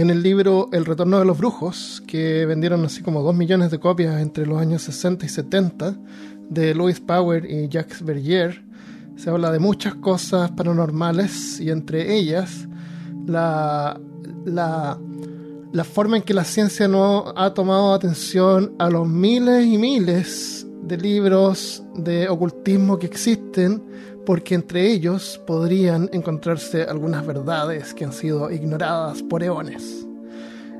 en el libro El retorno de los brujos, que vendieron así como 2 millones de copias entre los años 60 y 70, de Louis Power y Jacques Bergier, se habla de muchas cosas paranormales y entre ellas la, la, la forma en que la ciencia no ha tomado atención a los miles y miles de libros de ocultismo que existen, porque entre ellos podrían encontrarse algunas verdades que han sido ignoradas por eones.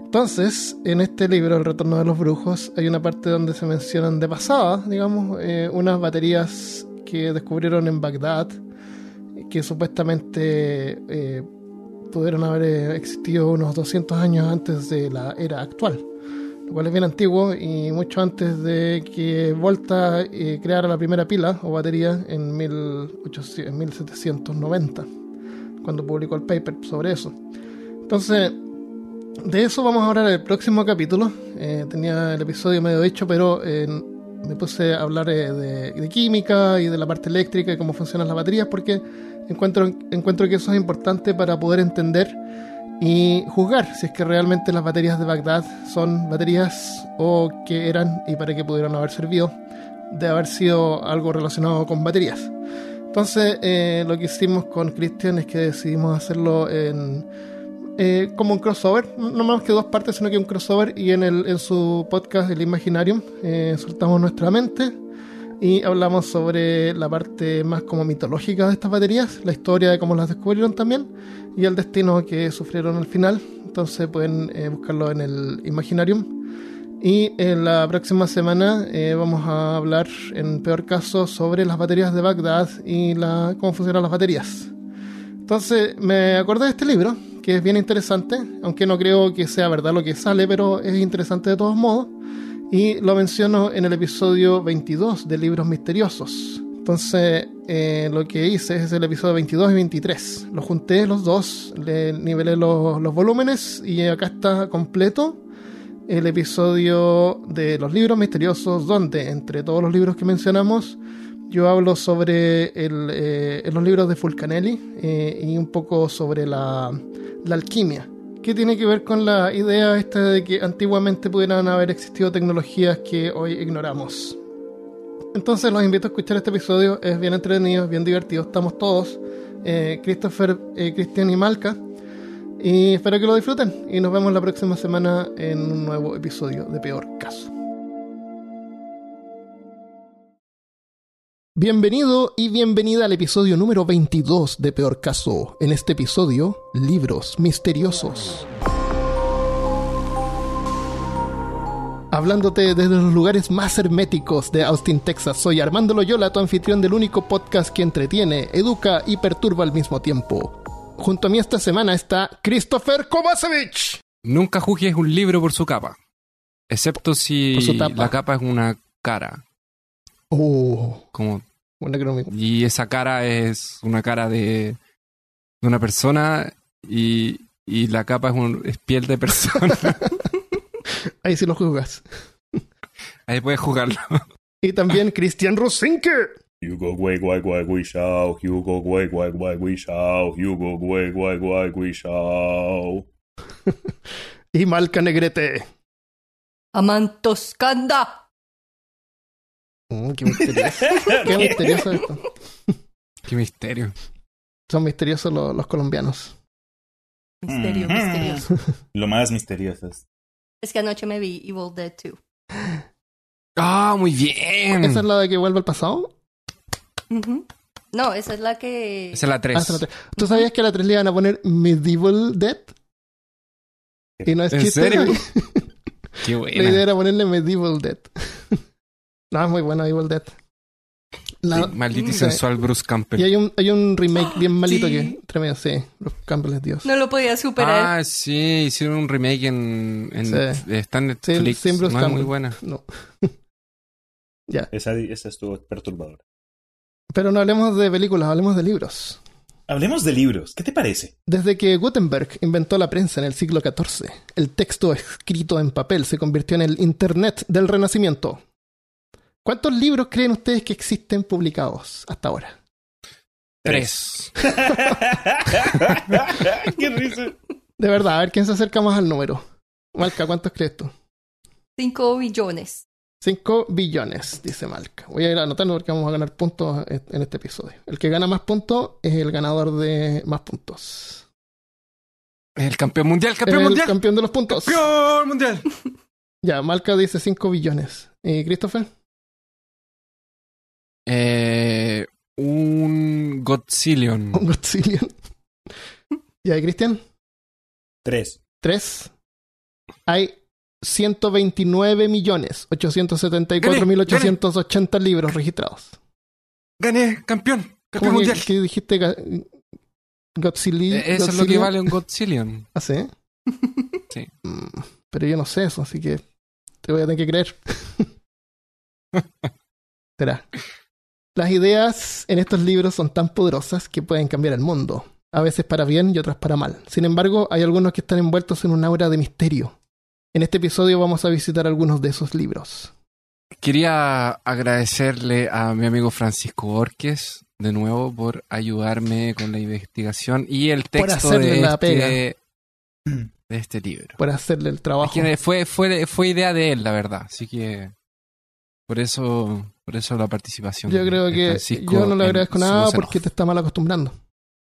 Entonces, en este libro, El Retorno de los Brujos, hay una parte donde se mencionan de pasada, digamos, eh, unas baterías que descubrieron en Bagdad, que supuestamente eh, pudieron haber existido unos 200 años antes de la era actual, lo es bien antiguo y mucho antes de que Volta eh, creara la primera pila o batería en, 1800, en 1790, cuando publicó el paper sobre eso. Entonces, de eso vamos a hablar en el próximo capítulo. Eh, tenía el episodio medio dicho, pero eh, me puse a hablar eh, de, de química y de la parte eléctrica y cómo funcionan las baterías porque encuentro, encuentro que eso es importante para poder entender y juzgar si es que realmente las baterías de Bagdad son baterías o que eran y para qué pudieron haber servido de haber sido algo relacionado con baterías. Entonces, eh, lo que hicimos con Christian es que decidimos hacerlo en, eh, como un crossover, no más que dos partes, sino que un crossover. Y en, el, en su podcast, El Imaginarium, eh, soltamos nuestra mente y hablamos sobre la parte más como mitológica de estas baterías, la historia de cómo las descubrieron también y el destino que sufrieron al final. Entonces pueden eh, buscarlo en el Imaginarium. Y en la próxima semana eh, vamos a hablar, en peor caso, sobre las baterías de Bagdad y la, cómo funcionan las baterías. Entonces me acordé de este libro, que es bien interesante, aunque no creo que sea verdad lo que sale, pero es interesante de todos modos. Y lo menciono en el episodio 22 de Libros Misteriosos. Entonces, eh, lo que hice es el episodio 22 y 23. Los junté los dos, le nivelé los, los volúmenes y acá está completo el episodio de los libros misteriosos, donde entre todos los libros que mencionamos, yo hablo sobre eh, los libros de Fulcanelli eh, y un poco sobre la, alquimia, que tiene que ver con la idea esta de que antiguamente pudieran haber existido tecnologías que hoy ignoramos. Entonces los invito a escuchar este episodio, es bien entretenido, bien divertido, estamos todos, eh, Christopher, Cristian y Malca. Y espero que lo disfruten y nos vemos la próxima semana en un nuevo episodio de Peor Caso. Bienvenido y bienvenida al episodio número 22 de Peor Caso. En este episodio, libros misteriosos. Hablándote desde los lugares más herméticos de Austin, Texas, soy Armando Loyola, tu anfitrión del único podcast que entretiene, educa y perturba al mismo tiempo. Junto a mí esta semana está Christopher Kovacevic. Nunca juzgues un libro por su capa, excepto si su la capa es una cara. Oh, Como, crónica. y esa cara es una cara de, de una persona y, y la capa es, un, es piel de persona. Ahí sí lo juzgas. Ahí puedes jugarlo. Y también Christian Rosinke. Hugo Gui Gui Gui Gui Shao, Hugo Gui Gui Gui Gui Shao, Hugo Gui Gui Gui Gui Shao. Y Malca Negrete. Amantoscanda. Mm, qué misterioso. qué misterioso esto. Qué misterio. Son misteriosos los, los colombianos. Misterio, Ujú. misterioso. Lo más misterioso es. Es que anoche me vi Evil Dead 2. Ah, muy bien. ¿Esa es la de que vuelve al pasado? No, esa es la que... Esa es la Ah, 3. esa es la tres. ¿Tú sabías que a la 3 le iban a poner Medieval Dead? Y no es ¿En chiste. serio? Qué La idea buena. era ponerle Medieval Dead. No, es muy buena Evil Dead. La- Sí, maldito y Sí. sensual Bruce Campbell. Y hay un, hay un remake bien malito Sí. que entre medio, sí. Los Campbell es Dios. No lo podía superar. Ah, sí, hicieron un remake en, en Sí. está en Sí, Netflix. sin Bruce no es muy Campbell. buena. No. ya. Esa, esa estuvo perturbadora. Pero no hablemos de películas, hablemos de libros. Hablemos de libros. ¿Qué te parece? Desde que Gutenberg inventó la prensa en el siglo XIV, el texto escrito en papel se convirtió en el Internet del Renacimiento. ¿Cuántos libros creen ustedes que existen publicados hasta ahora? Tres. Qué risa. De verdad, a ver quién se acerca más al número. Malca, ¿cuántos crees tú? 5 billones. 5 billones, dice Malca. Voy a ir anotando porque vamos a ganar puntos en este episodio. El que gana más puntos es el ganador de más puntos. El campeón mundial, campeón el mundial. campeón de los puntos. Campeón mundial. Ya, Malca dice 5 billones. ¿Y Christopher? Eh, un Godzillion. Un Godzillion. ¿Y ahí, Cristian? Tres. Tres. Hay 129 millones 874 mil 880 libros registrados. Gané, campeón. Campeón ¿Cómo que- mundial. ¿Qué dijiste? Ga- Godzilli- Eh, Eso es lo que vale un Godzillion. ¿Ah, sí? Sí. Mm, Pero yo no sé eso, así que te voy a tener que creer. Será. Las ideas en estos libros son tan poderosas que pueden cambiar el mundo, a veces para bien y otras para mal. Sin embargo, hay algunos que están envueltos en un aura de misterio. En este episodio vamos a visitar algunos de esos libros. Quería agradecerle a mi amigo Francisco Borges de nuevo por ayudarme con la investigación y el texto hacerle de la este, pega. de este libro. Por hacerle el trabajo. Es que fue, fue, fue idea de él, la verdad. Así que por eso, por eso la participación. Yo creo que Francisco yo no le agradezco nada porque te está mal acostumbrando.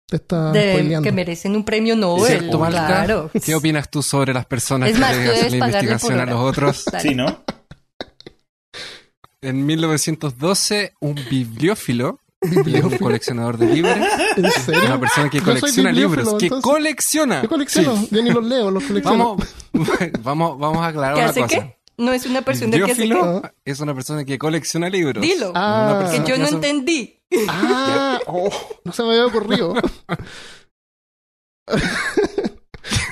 Te está De- spoileando. que merecen un premio Nobel. Claro. ¿Qué opinas tú sobre las personas Es que más, le hacen la investigación a los otros? Dale. Sí, ¿no? En 1912, un bibliófilo un coleccionador de libros. ¿En serio? Una persona que colecciona libros. Que entonces. colecciona. Yo colecciono, Sí. yo ni los leo, los colecciono. Vamos, vamos, vamos a aclarar ¿Qué una hace cosa. qué? No es una persona que hace es una persona que colecciona libros. Dilo. Ah. Que yo no hace- entendí. Ah, oh, no se me había ocurrido.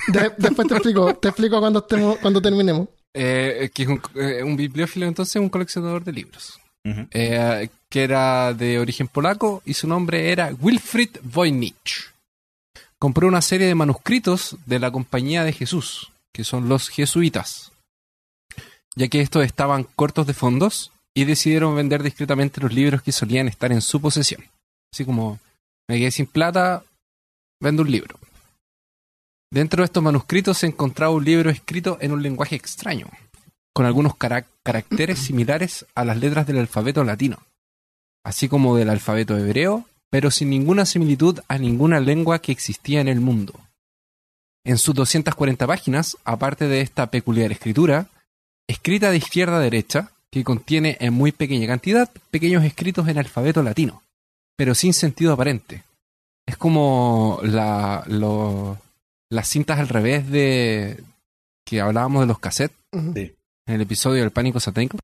De- después te explico, te explico cuando, estemos, cuando terminemos. Eh, que es un, eh, un bibliófilo, entonces un coleccionador de libros. Eh, que era de origen polaco y su nombre era Wilfried Voynich. Compró una serie de manuscritos de la Compañía de Jesús, que son los jesuitas, ya que estos estaban cortos de fondos y decidieron vender discretamente los libros que solían estar en su posesión. Así como, me quedé sin plata, vendo un libro. Dentro de estos manuscritos se encontraba un libro escrito en un lenguaje extraño, con algunos cara- caracteres similares a las letras del alfabeto latino, así como del alfabeto hebreo, pero sin ninguna similitud a ninguna lengua que existía en el mundo. En sus 240 páginas, aparte de esta peculiar escritura, escrita de izquierda a derecha, que contiene en muy pequeña cantidad pequeños escritos en alfabeto latino, pero sin sentido aparente. Es como la, lo- las cintas al revés de que hablábamos de los cassettes. Sí. en el episodio del pánico satánico.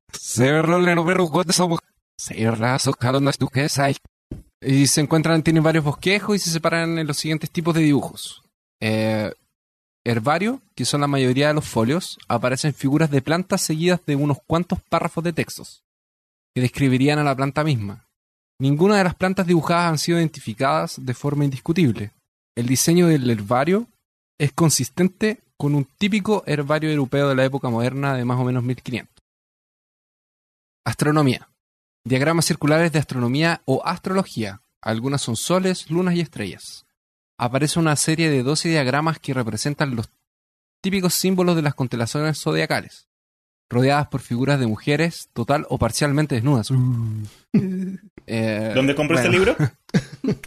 Y se encuentran, tienen varios bosquejos y se separan en los siguientes tipos de dibujos. Eh, herbario, que son la mayoría de los folios, aparecen figuras de plantas seguidas de unos cuantos párrafos de textos, que describirían a la planta misma. Ninguna de las plantas dibujadas han sido identificadas de forma indiscutible. El diseño del herbario es consistente con un típico herbario europeo de la época moderna de más o menos 1500. Astronomía. Diagramas circulares de astronomía o astrología. Algunas son soles, lunas y estrellas. Aparece una serie de 12 diagramas que representan los típicos símbolos de las constelaciones zodiacales, rodeadas por figuras de mujeres total o parcialmente desnudas. Eh, ¿Dónde compró este bueno, libro?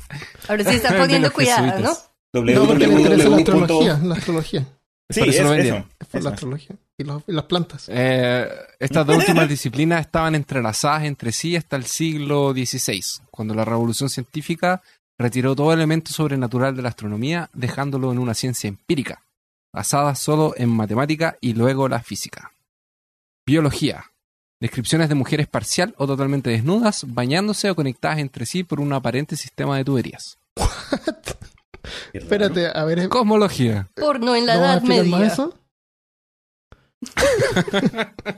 Ahora sí está poniendo cuidado, ¿no? jesuitas. No, porque le interesa la www. astrología, la astrología, Sí, Por eso es lo eso. vendieron. es por Eso. la astrología y, los- y las plantas. Eh, estas dos últimas disciplinas estaban entrelazadas entre sí hasta el siglo XVI, cuando la revolución científica retiró todo elemento sobrenatural de la astronomía, dejándolo en una ciencia empírica, basada solo en matemática y luego la física. Biología. Descripciones de mujeres parcial o totalmente desnudas, bañándose o conectadas entre sí por un aparente sistema de tuberías. Qué raro. Espérate, a ver, Cosmología. Porno en la ¿no Edad Media. eso?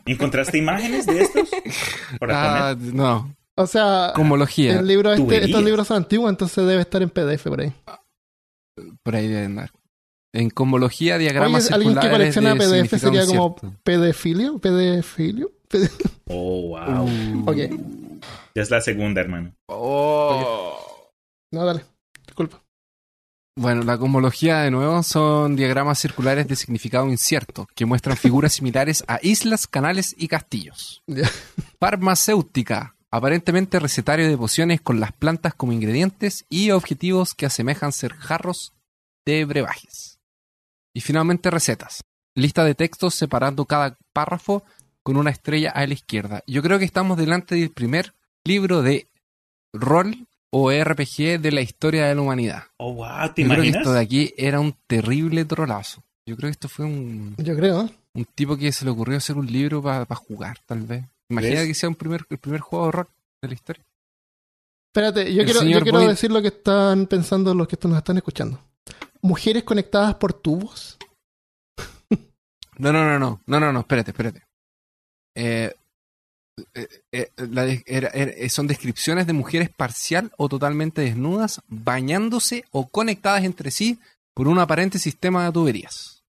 ¿Encontraste imágenes de estos? Para Ah, no. O sea, Cosmología. el libro este, estos libros son antiguos, entonces debe estar en PDF por ahí. Por ahí debe andar. En cosmología, diagramas Oye, alguien que colecciona de PDF sería como pedefilio, pedefilio. Pede- Oh, wow. Uh. Ok, Ya es la segunda, hermano. Oh. no, dale, disculpa. Bueno, la cosmología de nuevo son diagramas circulares de significado incierto que muestran figuras similares a islas, canales y castillos. Farmacéutica, aparentemente recetario de pociones con las plantas como ingredientes y objetivos que asemejan ser jarros de brebajes. Y finalmente recetas, lista de textos separando cada párrafo con una estrella a la izquierda. Yo creo que estamos delante del primer libro de rol o RPG de la historia de la humanidad. Oh, wow, ¿te Yo creo que esto de aquí era un terrible trolazo. Yo creo que esto fue un, Yo creo. un tipo que se le ocurrió hacer un libro para jugar, tal vez. Imagina ¿Ves? que sea un primer, el primer juego de rol de la historia. Espérate, yo El quiero, yo señor quiero Boyd- decir lo que están pensando los que nos están escuchando. Mujeres conectadas por tubos. No, no, no, no, no, no, no, espérate, espérate. Eh, eh, eh, la de- era- era- son descripciones de mujeres parcial o totalmente desnudas, bañándose o conectadas entre sí por un aparente sistema de tuberías.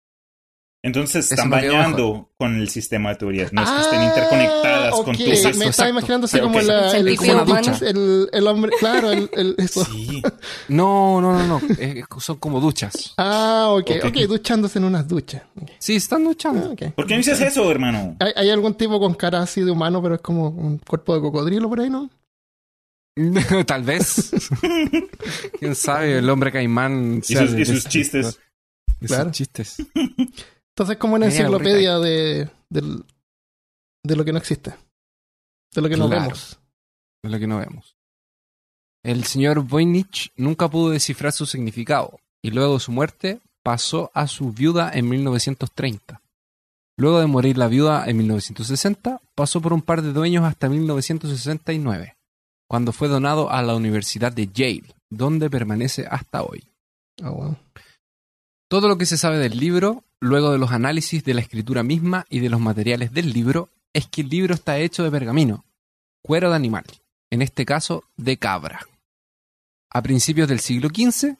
Entonces están bañando con el sistema de tuberías. No es que estén Ah, interconectadas con ok. tu Exacto, Me estaba imaginando así como la, El hombre, claro, el, el- eso. Sí. No, no, no, no, es- son como duchas. Ah, ok, Ok. duchándose en unas duchas. Sí, están Ah, duchando. ok. ¿Por qué no dices eso, hermano? ¿Hay, hay algún tipo con cara así de humano, pero es como un cuerpo de cocodrilo por ahí, ¿no? Tal vez. Quién sabe, el hombre caimán. Y sus, y chistes. Claro. chistes. Entonces, como una enciclopedia de, de lo que no existe. De lo que no vemos. Es lo que no vemos. El señor Voynich nunca pudo descifrar su significado y luego de su muerte pasó a su viuda en 1930. Luego de morir la viuda en 1960, pasó por un par de dueños hasta 1969, cuando fue donado a la Universidad de Yale, donde permanece hasta hoy. Ah, wow. Todo lo que se sabe del libro, luego de los análisis de la escritura misma y de los materiales del libro, es que el libro está hecho de pergamino, cuero de animal, en este caso de cabra. A principios del siglo XV,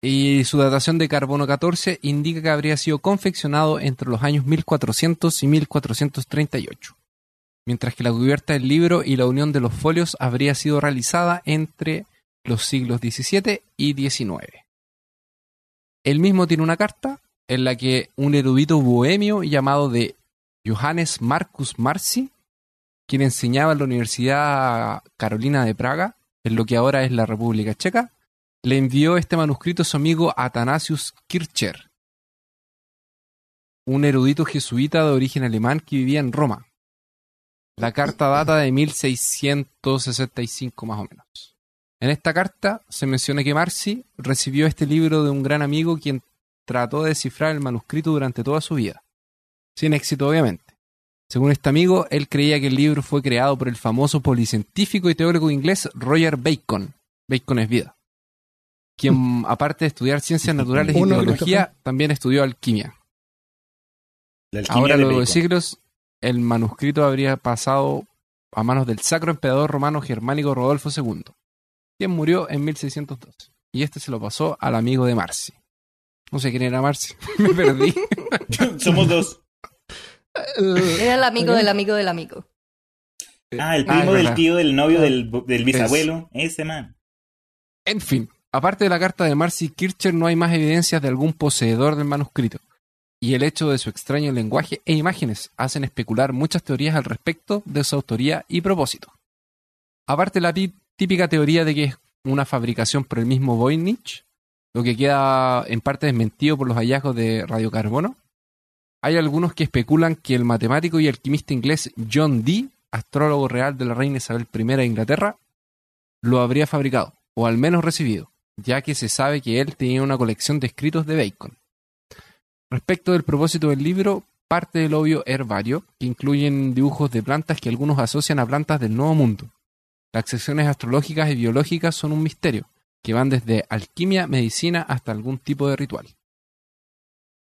y su datación de carbono 14 indica que habría sido confeccionado entre los años 1400 y 1438, mientras que la cubierta del libro y la unión de los folios habría sido realizada entre los siglos XVII y XIX. Él mismo tiene una carta en la que un erudito bohemio llamado de Johannes Marcus Marci, quien enseñaba en la Universidad Carolina de Praga, en lo que ahora es la República Checa, le envió este manuscrito a su amigo Athanasius Kircher, un erudito jesuita de origen alemán que vivía en Roma. La carta data de 1665 más o menos. En esta carta se menciona que Marci recibió este libro de un gran amigo quien trató de descifrar el manuscrito durante toda su vida. Sin éxito, obviamente. Según este amigo, él creía que el libro fue creado por el famoso policientífico y teólogo inglés Roger Bacon. Bacon es vida. Quien, aparte de estudiar ciencias naturales y Uno, teología, también estudió alquimia. Alquimia Ahora, de luego de siglos, el manuscrito habría pasado a manos del sacro emperador romano germánico Rodolfo II, quien murió en 1612. Y este se lo pasó al amigo de Marci. No sé quién era Marci, me perdí. Somos dos. El- Era el amigo del amigo del amigo. Ah, el Ah, primo del tío del novio del, del bisabuelo. Ese man. En fin, aparte de la carta de Marci Kircher, no hay más evidencias de algún poseedor del manuscrito. Y el hecho de su extraño lenguaje e imágenes hacen especular muchas teorías al respecto de su autoría y propósito. Aparte de la típica teoría de que es una fabricación por el mismo Voynich, lo que queda en parte desmentido por los hallazgos de radiocarbono, hay algunos que especulan que el matemático y alquimista inglés John Dee, astrólogo real de la reina Isabel I de Inglaterra, lo habría fabricado, o al menos recibido, ya que se sabe que él tenía una colección de escritos de Bacon. Respecto del propósito del libro, parte del obvio herbario, que incluyen dibujos de plantas que algunos asocian a plantas del Nuevo Mundo. Las secciones astrológicas y biológicas son un misterio, que van desde alquimia, medicina hasta algún tipo de ritual.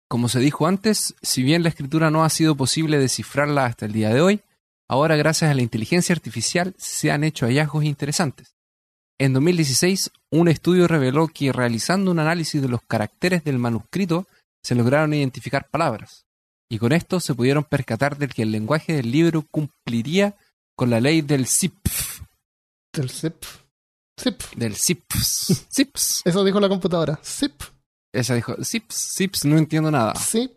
Como se dijo antes, si bien la escritura no ha sido posible descifrarla hasta el día de hoy, ahora gracias a la inteligencia artificial se han hecho hallazgos interesantes. En 2016, un estudio reveló que realizando un análisis de los caracteres del manuscrito, se lograron identificar palabras, y con esto se pudieron percatar de que el lenguaje del libro cumpliría con la ley del ZIPF, del zip. Zip. del ZIPS. ZIPS. Eso dijo la computadora. Zip. Esa dijo, ZIPS, ZIPS, no entiendo nada. Zip.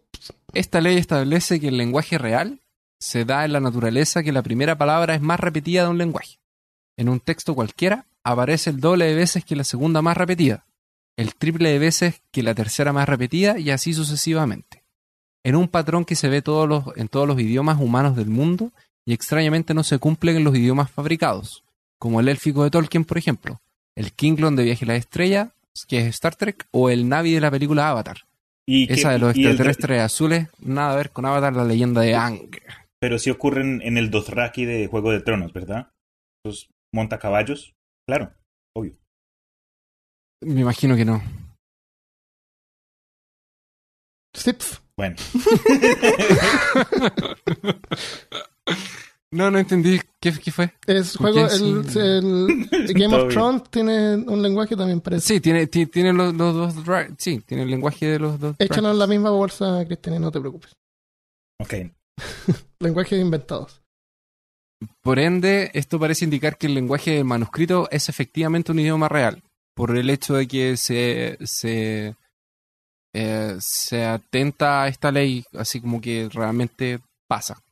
Esta ley establece que el lenguaje real se da en la naturaleza que la primera palabra es más repetida de un lenguaje. En un texto cualquiera aparece el doble de veces que la segunda más repetida, el triple de veces que la tercera más repetida y así sucesivamente. En un patrón que se ve todos los, en todos los idiomas humanos del mundo y extrañamente no se cumple en los idiomas fabricados, como el élfico de Tolkien, por ejemplo, el Klingon de Viaje a la Estrella, que es Star Trek, o el Navi de la película Avatar. Y que- Esa de los el- extraterrestres azules, nada a ver con Avatar, la leyenda de Ang. pero sí ocurren en el Dothraki de Juego de Tronos, ¿verdad? Los montacaballos. Claro, obvio. Me imagino que no. Bueno. No, no entendí. ¿Qué, qué fue? Es ¿Por juego, el, Game of. Thrones tiene un lenguaje también parece. Sí, tiene, ti- tiene los, los dos. Sí, tiene el lenguaje de los dos. Échanos la misma bolsa, Cristian, y no te preocupes. Ok. Lenguajes inventados. Por ende, esto parece indicar que el lenguaje del manuscrito es efectivamente un idioma real. Por el hecho de que se. se eh, se atenta a esta ley, así como que realmente pasa.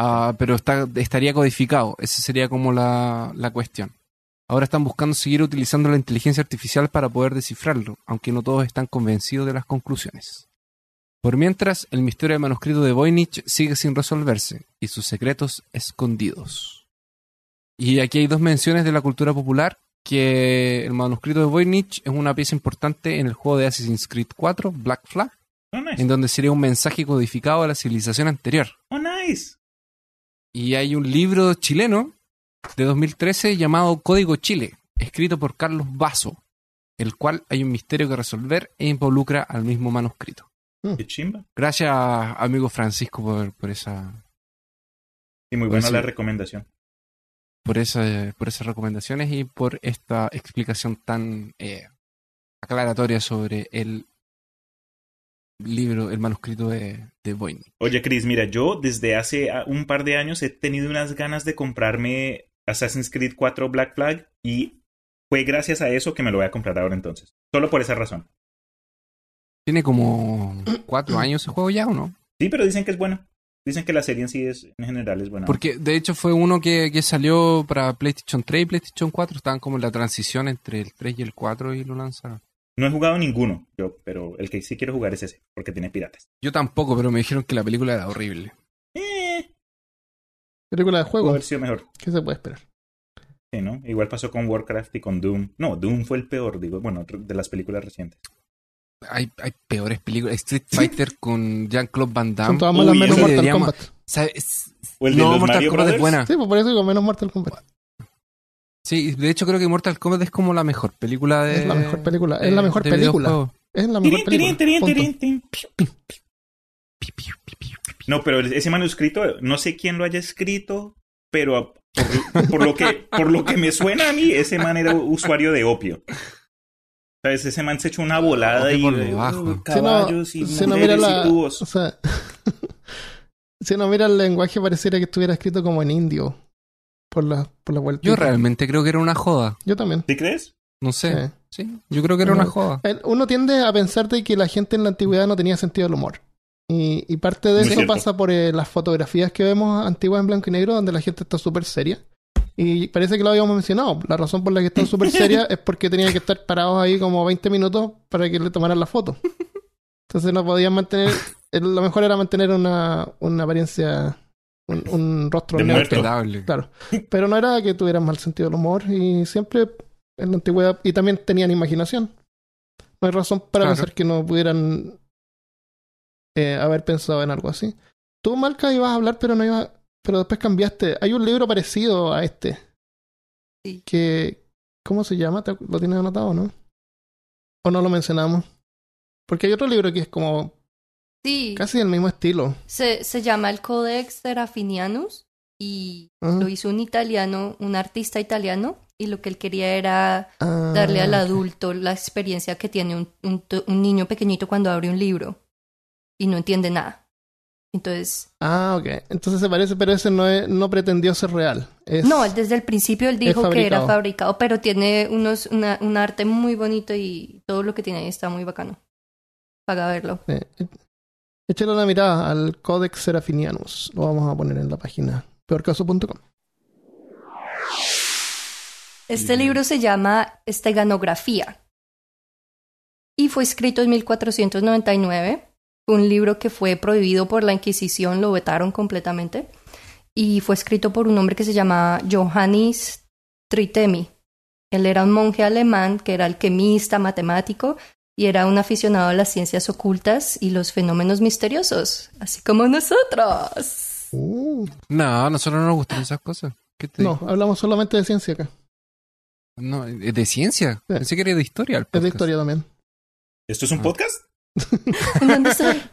Ah, pero está, estaría codificado, esa sería como la, la cuestión. Ahora están buscando seguir utilizando la inteligencia artificial para poder descifrarlo, aunque no todos están convencidos de las conclusiones. Por mientras, el misterio del manuscrito de Voynich sigue sin resolverse y sus secretos escondidos. Y aquí hay dos menciones de la cultura popular, que el manuscrito de Voynich es una pieza importante en el juego de Assassin's Creed 4, Black Flag, Oh, nice. en donde sería un mensaje codificado a la civilización anterior. Oh, nice. Y hay un libro chileno de 2013 llamado Código Chile, escrito por Carlos Basso, el cual hay un misterio que resolver e involucra al mismo manuscrito. Qué chimba. Gracias, amigo Francisco, por, por esa Y muy buena sí. la recomendación. por, esa, por esas recomendaciones y por esta explicación tan eh, aclaratoria sobre el libro, el manuscrito de, de. Oye, Chris, mira, yo desde hace ah, un par de años he tenido unas ganas de comprarme Assassin's Creed 4 Black Flag y fue gracias a eso que me lo voy a comprar ahora entonces. Solo por esa razón. Tiene como cuatro años ese juego ya, ¿o no? Sí, pero dicen que es bueno. Dicen que la serie en sí es, en general es buena. Porque de hecho fue uno que, que salió para PlayStation 3 y PlayStation 4. Estaban como en la transición entre el 3 y el 4 y lo lanzaron. No he jugado ninguno, yo, pero el que sí quiero jugar es ese, porque tiene piratas. Yo tampoco, pero me dijeron que la película era horrible. Eh, Película de juego. haber sido mejor. ¿Qué se puede esperar? Sí, ¿no? Igual pasó con Warcraft y con Doom. No, Doom fue el peor, digo, bueno, de las películas recientes. Hay, hay peores películas. Street Fighter con Jean-Claude Van Damme. Son todas malas Uy, menos Mortal Kombat. ¿Sabes? O el de no, los Mortal Mario Kombat es buena. Sí, pues por eso digo menos Mortal Kombat. Sí, de hecho creo que Mortal Kombat es como la mejor película de... Es la mejor película. Es la mejor película. Es la mejor Tirín, tirín, película. tirín, Punto. tirín, tirín. No, pero ese manuscrito, no sé quién lo haya escrito, pero por, por lo que, por lo que me suena a mí, ese man era usuario de opio. ¿Sabes? Ese man se echó una volada y por uh, debajo. Si no, caballos y si no mira mujeres la. y tubos. O sea, si no mira el lenguaje, pareciera que estuviera escrito como en indio. Por la, por la vuelta. Yo realmente creo que era una joda. Yo también. ¿Sí crees? No sé. Sí. Sí, yo creo que era una joda. El- Uno tiende a pensar de que la gente en la antigüedad no tenía sentido del humor. Y, y parte de Muy eso cierto. pasa por eh, las fotografías que vemos antiguas en blanco y negro, donde la gente está súper seria. Y parece que lo habíamos mencionado. La razón por la que están súper serias es porque tenían que estar parados ahí como 20 minutos para que le tomaran la foto. Entonces no podían mantener. Lo mejor era mantener una, una apariencia, un, un rostro. Respetable. Claro. Pero no era que tuvieran mal sentido del humor y siempre en la antigüedad. Y también tenían imaginación. No hay razón para Claro. pensar que no pudieran eh, haber pensado en algo así. Tú, Malca, ibas a hablar, pero no ibas. Pero después cambiaste. Hay un libro parecido a este. Sí. Que. ¿Cómo se llama? ¿Te- ¿Lo tienes anotado, no? ¿O no lo mencionamos? Porque hay otro libro que es como Sí, casi del mismo estilo. se, se llama el Codex Serafinianus y lo hizo un italiano, un artista italiano, y lo que él quería era Ah, darle al adulto la experiencia que tiene un, un, to- un niño pequeñito cuando abre un libro y no entiende nada. Entonces, Ah, ok. Entonces se parece, pero ese no, es- no pretendió ser real. Es- no, desde el principio él dijo que era fabricado. fabricado, pero tiene unos, una, un arte muy bonito y todo lo que tiene ahí está muy bacano. Para verlo. eh, échale una mirada al Codex Serafinianus. Lo vamos a poner en la página peorcaso.com. Este libro se llama Esteganografía y fue escrito en 1499. Fue un libro que fue prohibido por la Inquisición, lo vetaron completamente. Y fue escrito por un hombre que se llama Johannes Tritemi. Él era un monje alemán que era alquimista, matemático y era un aficionado a las ciencias ocultas y los fenómenos misteriosos, así como nosotros. Uh, No, a nosotros no nos gustan esas cosas. ¿Qué te no, digo? hablamos solamente de ciencia acá. No, es de ciencia. Pensé que era de historia. el Es de podcast. historia también. ¿Esto es un podcast? ¿En dónde estoy?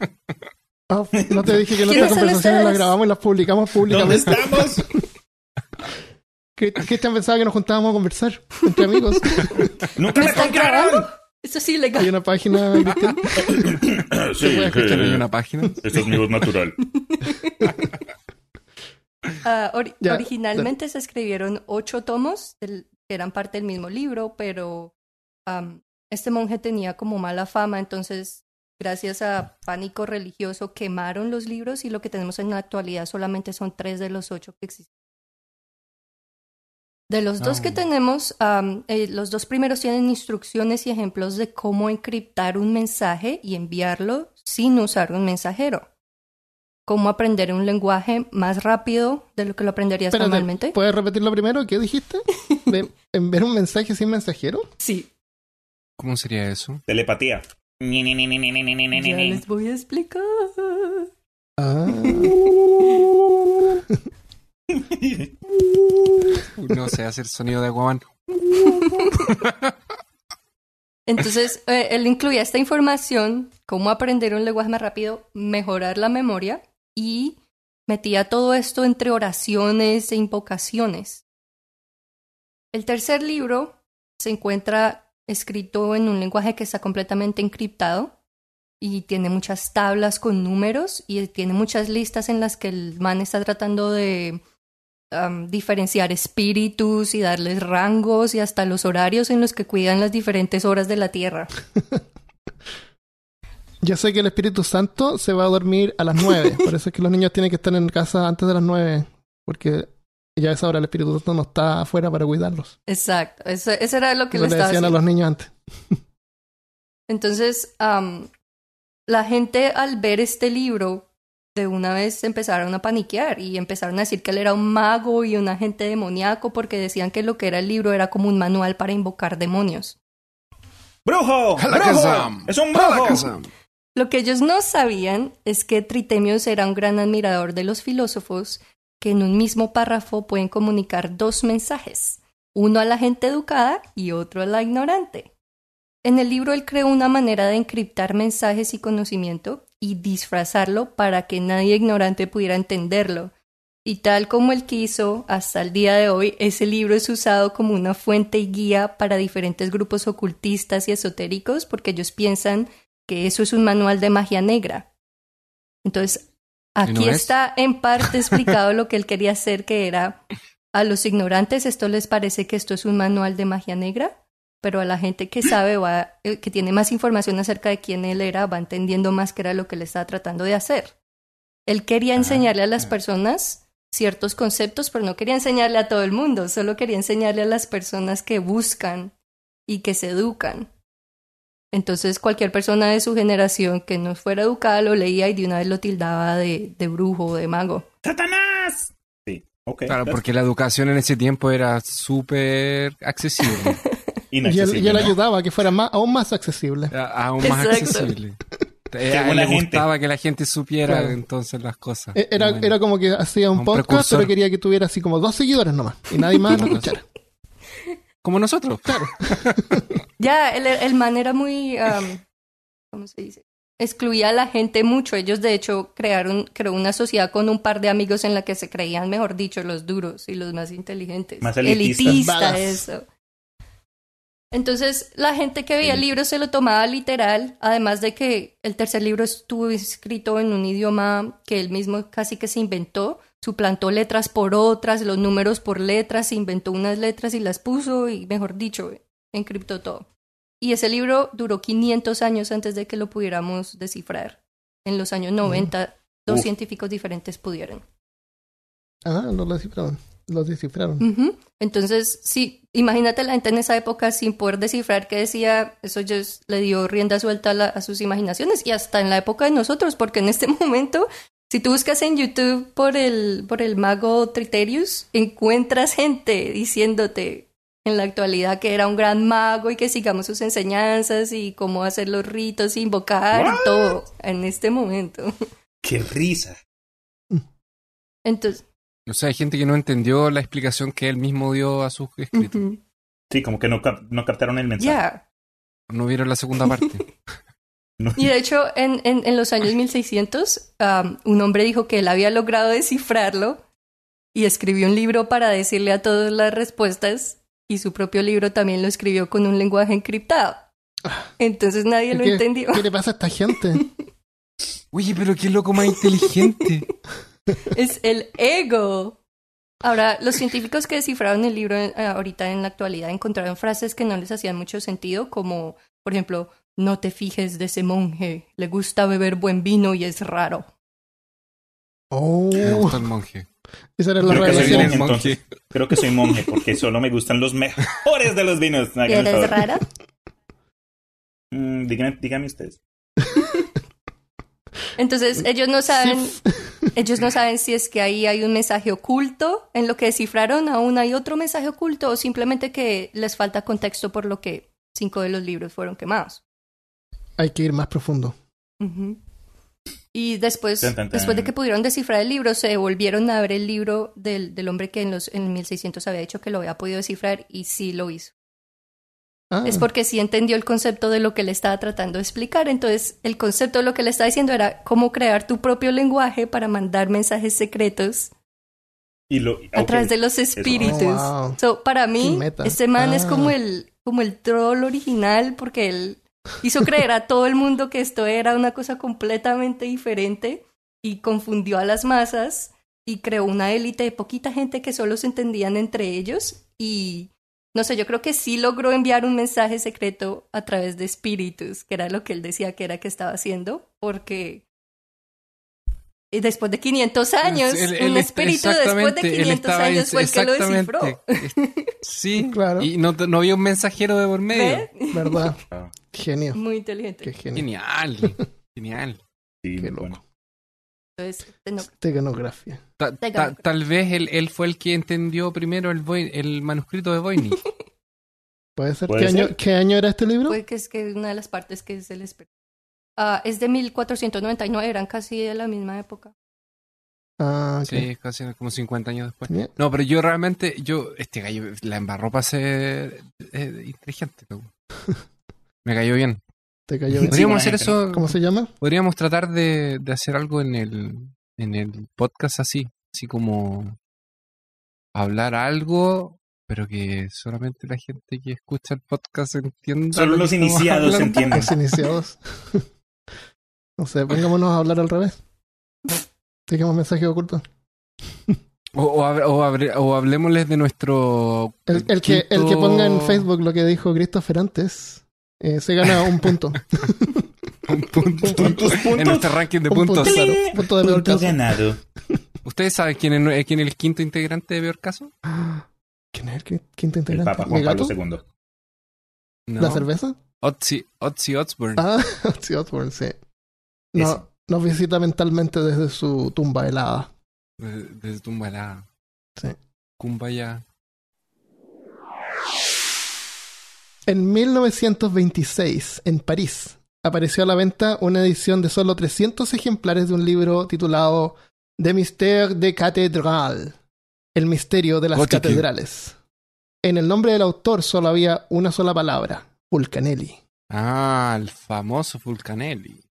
Ah, no te dije que ¿Quiénes nuestras conversaciones las grabamos y las publicamos ¿Dónde públicamente. estamos? ¿Qué, Cristian pensaba que nos juntábamos a conversar entre amigos. ¿Nunca me ¿Están Eso sí, Hay legal. una página, Cristian. sí, escuchar ¿Hay una página? esto es mi voz natural. Ah, Ya, originalmente se escribieron ocho tomos del- que eran parte del mismo libro, pero este monje tenía como mala fama, entonces gracias a pánico religioso quemaron los libros y lo que tenemos en la actualidad solamente son tres de los ocho que existen. De los dos que ah. tenemos, eh, los dos primeros tienen instrucciones y ejemplos de cómo encriptar un mensaje y enviarlo sin usar un mensajero. Cómo aprender un lenguaje más rápido de lo que lo aprenderías normalmente. ¿Puedes repetirlo primero? ¿Qué dijiste? ¿De ¿Enviar un mensaje sin mensajero? Sí. ¿Cómo sería eso? Telepatía. Ya les voy a explicar. Ah. No sé hacer sonido de Aquaman. Entonces, eh, él incluía esta información, cómo aprender un lenguaje más rápido, mejorar la memoria y metía todo esto entre oraciones e invocaciones. El tercer libro se encuentra escrito en un lenguaje que está completamente encriptado y tiene muchas tablas con números y tiene muchas listas en las que el man está tratando de diferenciar espíritus y darles rangos y hasta los horarios en los que cuidan las diferentes horas de la Tierra. Yo sé que el Espíritu Santo se va a dormir a las 9. Por eso es que los niños tienen que estar en casa antes de las 9. Porque ya a esa hora el Espíritu Santo no está afuera para cuidarlos. Exacto, eso, eso era lo que le decían a los niños antes. Entonces, la gente al ver este libro, de una vez empezaron a paniquear y empezaron a decir que él era un mago y un agente demoníaco porque decían que lo que era el libro era como un manual para invocar demonios. ¡Brujo! ¡Brujo! ¡Es un brujo! Lo que ellos no sabían es que Tritemios era un gran admirador de los filósofos que en un mismo párrafo pueden comunicar dos mensajes, uno a la gente educada y otro a la ignorante. En el libro él creó una manera de encriptar mensajes y conocimiento y disfrazarlo para que nadie ignorante pudiera entenderlo. Y tal como él quiso, hasta el día de hoy, ese libro es usado como una fuente y guía para diferentes grupos ocultistas y esotéricos porque ellos piensan que eso es un manual de magia negra. Entonces, ¿Y no aquí es? está en parte explicado lo que él quería hacer, que era a los ignorantes esto les parece que esto es un manual de magia negra, pero a la gente que sabe va, eh, que tiene más información acerca de quién él era, va entendiendo más qué era lo que le estaba tratando de hacer. Él quería enseñarle a las personas ciertos conceptos, pero no quería enseñarle a todo el mundo, solo quería enseñarle a las personas que buscan y que se educan. Entonces cualquier persona de su generación que no fuera educada lo leía y de una vez lo tildaba de, de brujo o de mago. ¡Satanás! Sí, ok. Claro, porque la educación en ese tiempo era súper accesible. Y él, y él ¿no? ayudaba a que fuera más, aún más accesible. A- aún más Exacto. accesible. A él le gente. gustaba que la gente supiera Claro. entonces las cosas. E- Era, Bueno. era como que hacía un, Un podcast, precursor. pero quería que tuviera así como dos seguidores nomás. Y nadie más lo Como escuchara. Como nosotros. Ya, el, el man era muy, am, ¿cómo se dice? Excluía a la gente mucho. Ellos, de hecho, crearon, creó una sociedad con un par de amigos en la que se creían, mejor dicho, los duros y los más inteligentes. Más elitistas. Elitista, eso. Entonces, la gente que veía el libro se lo tomaba literal, además de que el tercer libro estuvo escrito en un idioma que él mismo casi que se inventó, suplantó letras por otras, los números por letras, se inventó unas letras y las puso y, mejor dicho, encriptó todo. Y ese libro duró 500 años antes de que lo pudiéramos descifrar. En los años 90, dos Uf. científicos diferentes pudieron. Ah, no lo descifraron. Lo descifraron. Entonces, sí, imagínate la gente en esa época sin poder descifrar qué decía, eso ya le dio rienda suelta a, la- a sus imaginaciones y hasta en la época de nosotros, porque en este momento, si tú buscas en YouTube por el, por el mago Triterius, encuentras gente diciéndote en la actualidad que era un gran mago y que sigamos sus enseñanzas y cómo hacer los ritos, invocar y todo en este momento. ¡Qué risa! Entonces, O sea, hay gente que no entendió la explicación que él mismo dio a sus escritos. Sí, como que no, cap- no captaron el mensaje. ya. No vieron la segunda parte. No- Y de hecho, en, en, en los años 1600, um, un hombre dijo que él había logrado descifrarlo y escribió un libro para decirle a todas las respuestas y su propio libro también lo escribió con un lenguaje encriptado. Entonces nadie lo ¿Qué- entendió. ¿Qué le pasa a esta gente? Oye, pero qué loco más inteligente. Es el ego. Ahora, los científicos que descifraron el libro eh, ahorita en la actualidad encontraron frases que no les hacían mucho sentido, como, por ejemplo, no te fijes de ese monje, le gusta beber buen vino y es raro. Oh, Me gusta el monje. esa era la Creo que soy monje, entonces. Creo que soy monje porque solo me gustan los mejores de los vinos. ¿Y eres favor. rara? Mm, díganme, díganme ustedes. Entonces, ellos no saben, Sí. Ellos no saben si es que ahí hay un mensaje oculto en lo que descifraron, aún hay otro mensaje oculto, o simplemente que les falta contexto por lo que cinco de los libros fueron quemados. Hay que ir más profundo. Y después, Tan, tan, tan. después de que pudieron descifrar el libro, se volvieron a ver el libro del, del hombre que en los en 1600 había dicho que lo había podido descifrar y sí lo hizo. Ah, Es porque sí entendió el concepto de lo que le estaba tratando de explicar. Entonces, el concepto de lo que le estaba diciendo era cómo crear tu propio lenguaje para mandar mensajes secretos Y lo, a ok. través de los espíritus. Oh, wow. So, para mí, este man es Ah. como el, como el troll original porque él hizo creer a todo el mundo que esto era una cosa completamente diferente y confundió a las masas y creó una élite de poquita gente que solo se entendían entre ellos y no sé, yo creo que sí logró enviar un mensaje secreto a través de espíritus, que era lo que él decía que era que estaba haciendo, porque y después de 500 años, un espíritu después de exactamente, él 500 estaba años fue el que lo descifró. exactamente. Sí, Claro. Y no, no había un mensajero de por medio. ¿Ve? ¿Verdad? Genio. Muy inteligente. Qué genio. Genial. Genial. sí, Qué loco. No, Teganografía. Ta- ta- tal vez él, él fue el que entendió primero el, Voy- el manuscrito de Voynich. ¿Puede ser? ¿Puede ¿Qué, Año, ser? ¿Qué año era este libro? Puede que es que una de las partes que es el espe- Ah, es de 1499, eran casi de la misma época. Ah, ok. Sí, casi como 50 años después. Bien. No, pero yo realmente, yo, este gallo la embarró para ser eh, inteligente. Me cayó bien. Te cayó bien. Sí, Podríamos hacer eso, ¿Cómo se llama? podríamos tratar de, de hacer algo en el, en el podcast así, así como hablar algo, pero que solamente la gente que escucha el podcast entienda. Solo lo los iniciados entienden. Los iniciados. no sé, pongámonos a hablar al revés. Tengamos mensaje oculto. O, o, o o hablemosles de nuestro. El, el que, el que ponga en Facebook lo que dijo Christopher antes eh, se gana un punto. un punto. Puntos, En nuestro ranking de Un punto, puntos. claro. Punto de peor Punto caso. ganado. ¿Ustedes saben quién es, nue- quién es el quinto integrante de peor caso? ¿Quién es el qui- quinto El integrante? Papa ¿Mi Juan Pablo? II. No. ¿La cerveza? Otzi, Otzi Osbourne. Ah, sí, Osborne, sí. No, nos visita mentalmente desde su tumba helada. Desde, desde Tumbalá. Sí. Kumbaya. En 1926, en París, apareció a la venta una edición de solo 300 ejemplares de un libro titulado De Mystère de Cathédrale, el misterio de las Gótico. catedrales. En el nombre del autor solo había una sola palabra, Fulcanelli. Ah, el famoso Fulcanelli.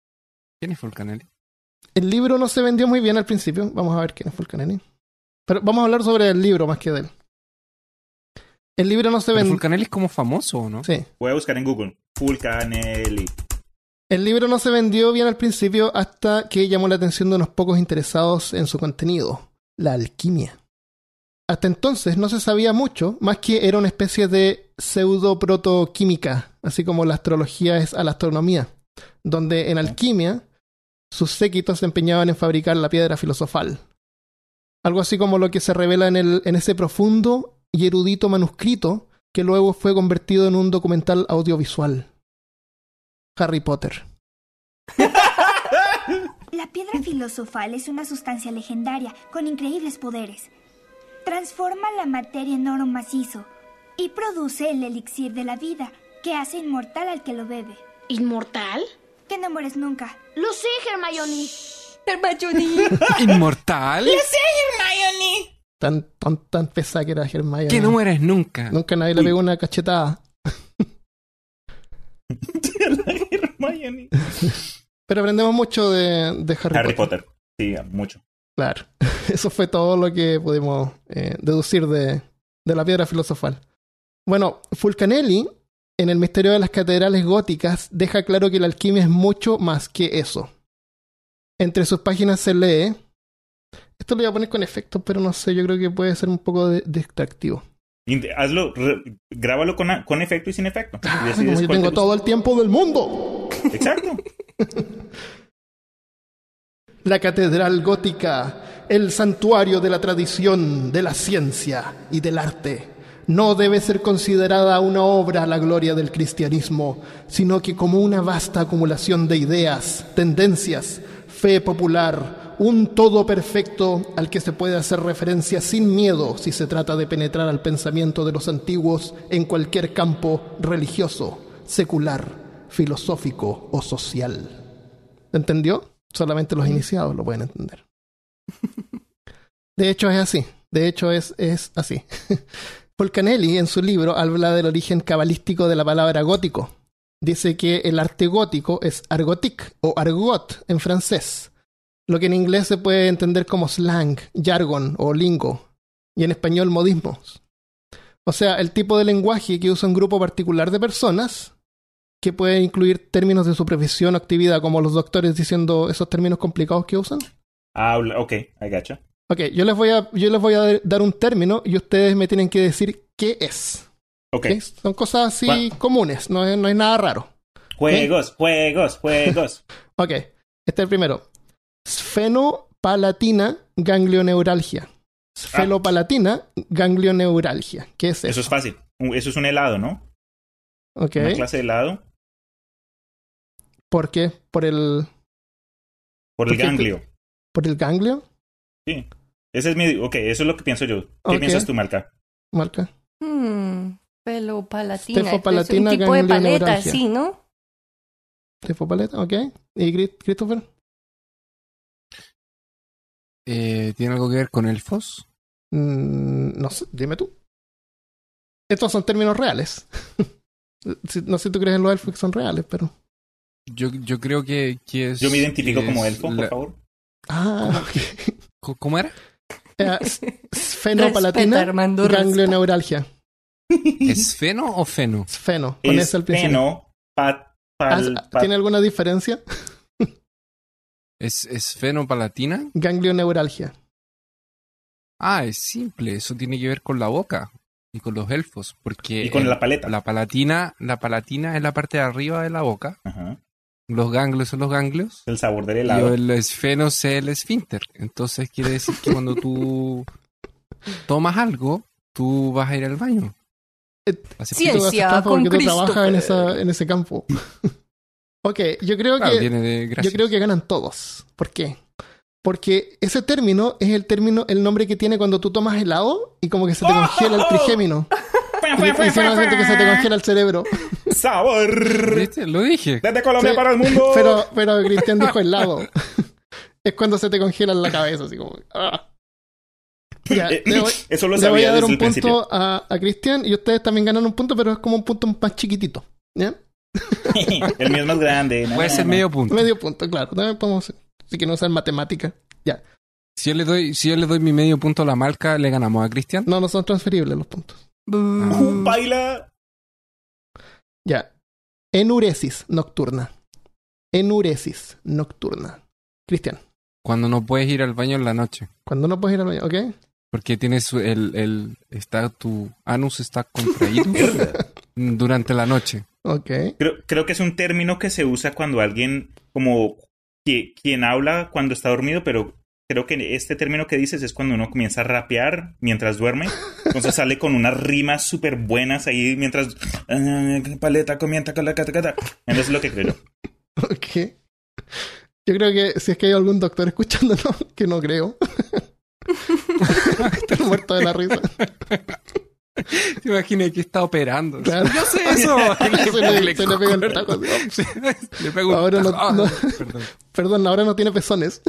¿Quién es Fulcanelli? El libro no se vendió muy bien al principio, vamos a ver quién es Fulcanelli. Pero vamos a hablar sobre el libro más que de él. El libro no se vendió. Fulcanelli es como famoso, ¿o ¿no? Sí. Voy a buscar en Google. Fulcanelli. El libro no se vendió bien al principio hasta que llamó la atención de unos pocos interesados en su contenido, la alquimia. Hasta entonces no se sabía mucho, más que era una especie de pseudo protoquímica, así como la astrología es a la astronomía, donde en alquimia sus séquitos se empeñaban en fabricar la piedra filosofal. Algo así como lo que se revela en, el, en ese profundo y erudito manuscrito que luego fue convertido en un documental audiovisual. Harry Potter. La piedra filosofal es una sustancia legendaria con increíbles poderes. Transforma la materia en oro macizo y produce el elixir de la vida que hace inmortal al que lo bebe. ¿Inmortal? Que no mueres nunca. Lo sé, Hermione. Hermione. ¿Inmortal? Tan, tan, tan pesada que era Hermione. Que no mueres nunca. Nunca nadie le pegó una cachetada. Hermione. Pero aprendemos mucho de, de Harry, Harry Potter. Potter. Sí, mucho. Claro. Eso fue todo lo que pudimos eh, deducir de, de la piedra filosofal. Bueno, Fulcanelli, en el misterio de las catedrales góticas, deja claro que la alquimia es mucho más que eso. Entre sus páginas se lee. Esto lo voy a poner con efectos, pero no sé, yo creo que puede ser un poco de- distractivo. Hazlo, re- grábalo con, con efecto y sin efecto. Ah, como yo te tengo todo el tiempo del mundo. Exacto. La catedral gótica, el santuario de la tradición, de la ciencia y del arte, no debe ser considerada una obra a la gloria del cristianismo, sino que como una vasta acumulación de ideas, tendencias, fe popular, un todo perfecto al que se puede hacer referencia sin miedo si se trata de penetrar al pensamiento de los antiguos en cualquier campo religioso, secular, filosófico o social. ¿Entendió? Solamente los iniciados lo pueden entender. De hecho es así. De hecho es, es así. Fulcanelli en su libro habla del origen cabalístico de la palabra gótico. Dice que el arte gótico es argotique o argot en francés, lo que en inglés se puede entender como slang, jargon o lingo, y en español modismos. O sea, el tipo de lenguaje que usa un grupo particular de personas que puede incluir términos de su profesión o actividad, como los doctores diciendo esos términos complicados que usan. Ah, ok, I gotcha. Ok, yo les voy a, yo les voy a dar un término y ustedes me tienen que decir qué es. Ok. Son cosas así Bueno. comunes, no es, no es nada raro. Juegos, juegos, juegos. Ok, este es el primero. Sfenopalatina ganglioneuralgia. Sfenopalatina ganglioneuralgia. ¿Qué es eso? Eso es fácil. Eso es un helado, ¿no? Ok, Una clase de helado ¿por qué? ¿Por el, por el ¿Por qué? ganglio. por el ganglio? Sí. Ese es mi. Ok, eso es lo que pienso yo. ¿Qué piensas tú, Malca? Marca. Hmm, pelo palatina. Stefopalatina es un tipo de paleta, sí, ¿no? Stefopaleta, ok. ¿Y Christopher? Eh, ¿Tiene algo que ver con elfos? Mm, no sé, dime tú. Estos son términos reales. No sé si tú crees en los elfos que son reales, pero. Yo, yo creo que, que es. Yo me identifico como elfo, la- por favor. Ah, ok. Co- ¿Cómo era? Eh, Sfenopalatina Armando, respeta. ganglioneuralgia. ¿Es feno o feno? Sfeno, con Es ese al principio. peno, pat, pal, Ah, pat- ¿Tiene alguna diferencia? ¿Es, es fenopalatina? Ganglioneuralgia. Ah, es simple. Eso tiene que ver con la boca y con los elfos. Porque y con el- la paleta. la palatina, la palatina es la parte de arriba de la boca. Ajá. Los ganglios son los ganglios. El sabor del Y helado. el esfeno es el esfínter. Entonces quiere decir que cuando tú tomas algo, tú vas a ir al baño. Eh, Así Sí, Tú Ciencia trampa con porque tú trabajas en, esa, en ese campo. ok, yo creo claro, que viene de Yo creo que ganan todos. ¿Por qué? Porque ese término es el término, el nombre que tiene cuando tú tomas helado y como que se te congela el trigémino. Y sientes que se te congela el cerebro. ¡Sabor! ¿Viste? Lo dije. Desde Colombia Sí, para el mundo. Pero, pero Cristian dijo helado. es cuando se te congela en la cabeza, así como. ah. Ya, Eh, le voy, Eso lo le voy a dar un principio. punto a, a Cristian y ustedes también ganan un punto, pero es como un punto más chiquitito. ¿Ya? el mío es más grande. Puede ser medio punto. Medio punto, claro. También podemos, si quieren usar matemática. Ya. Si yo le doy, si yo le doy mi medio punto a la marca, ¿le ganamos a Cristian? No, no son transferibles los puntos. Uh, baila. Ya. Enuresis nocturna. Enuresis nocturna. Cristian, Cuando no puedes ir al baño en la noche. cuando no puedes ir al baño, ¿ok? Porque tienes el, el está tu anus está contraído durante la noche. Ok. Creo, creo que es un término que se usa cuando alguien, como que- quien habla cuando está dormido, pero creo que este término que dices es cuando uno comienza a rapear mientras duerme. Entonces sale con unas rimas súper buenas ahí mientras. "Ah, paleta, comienza con la cata, cata". Eso es lo que creo. Ok. Yo creo que si es que hay algún doctor escuchándonos, que no creo. Estoy muerto de la risa. Te imaginas que está operando. Claro. Yo sé eso. Se le- se le pega el taco. Le pego un Ahora no- tajo. Ah, no. perdón. Perdón, ahora no tiene pezones.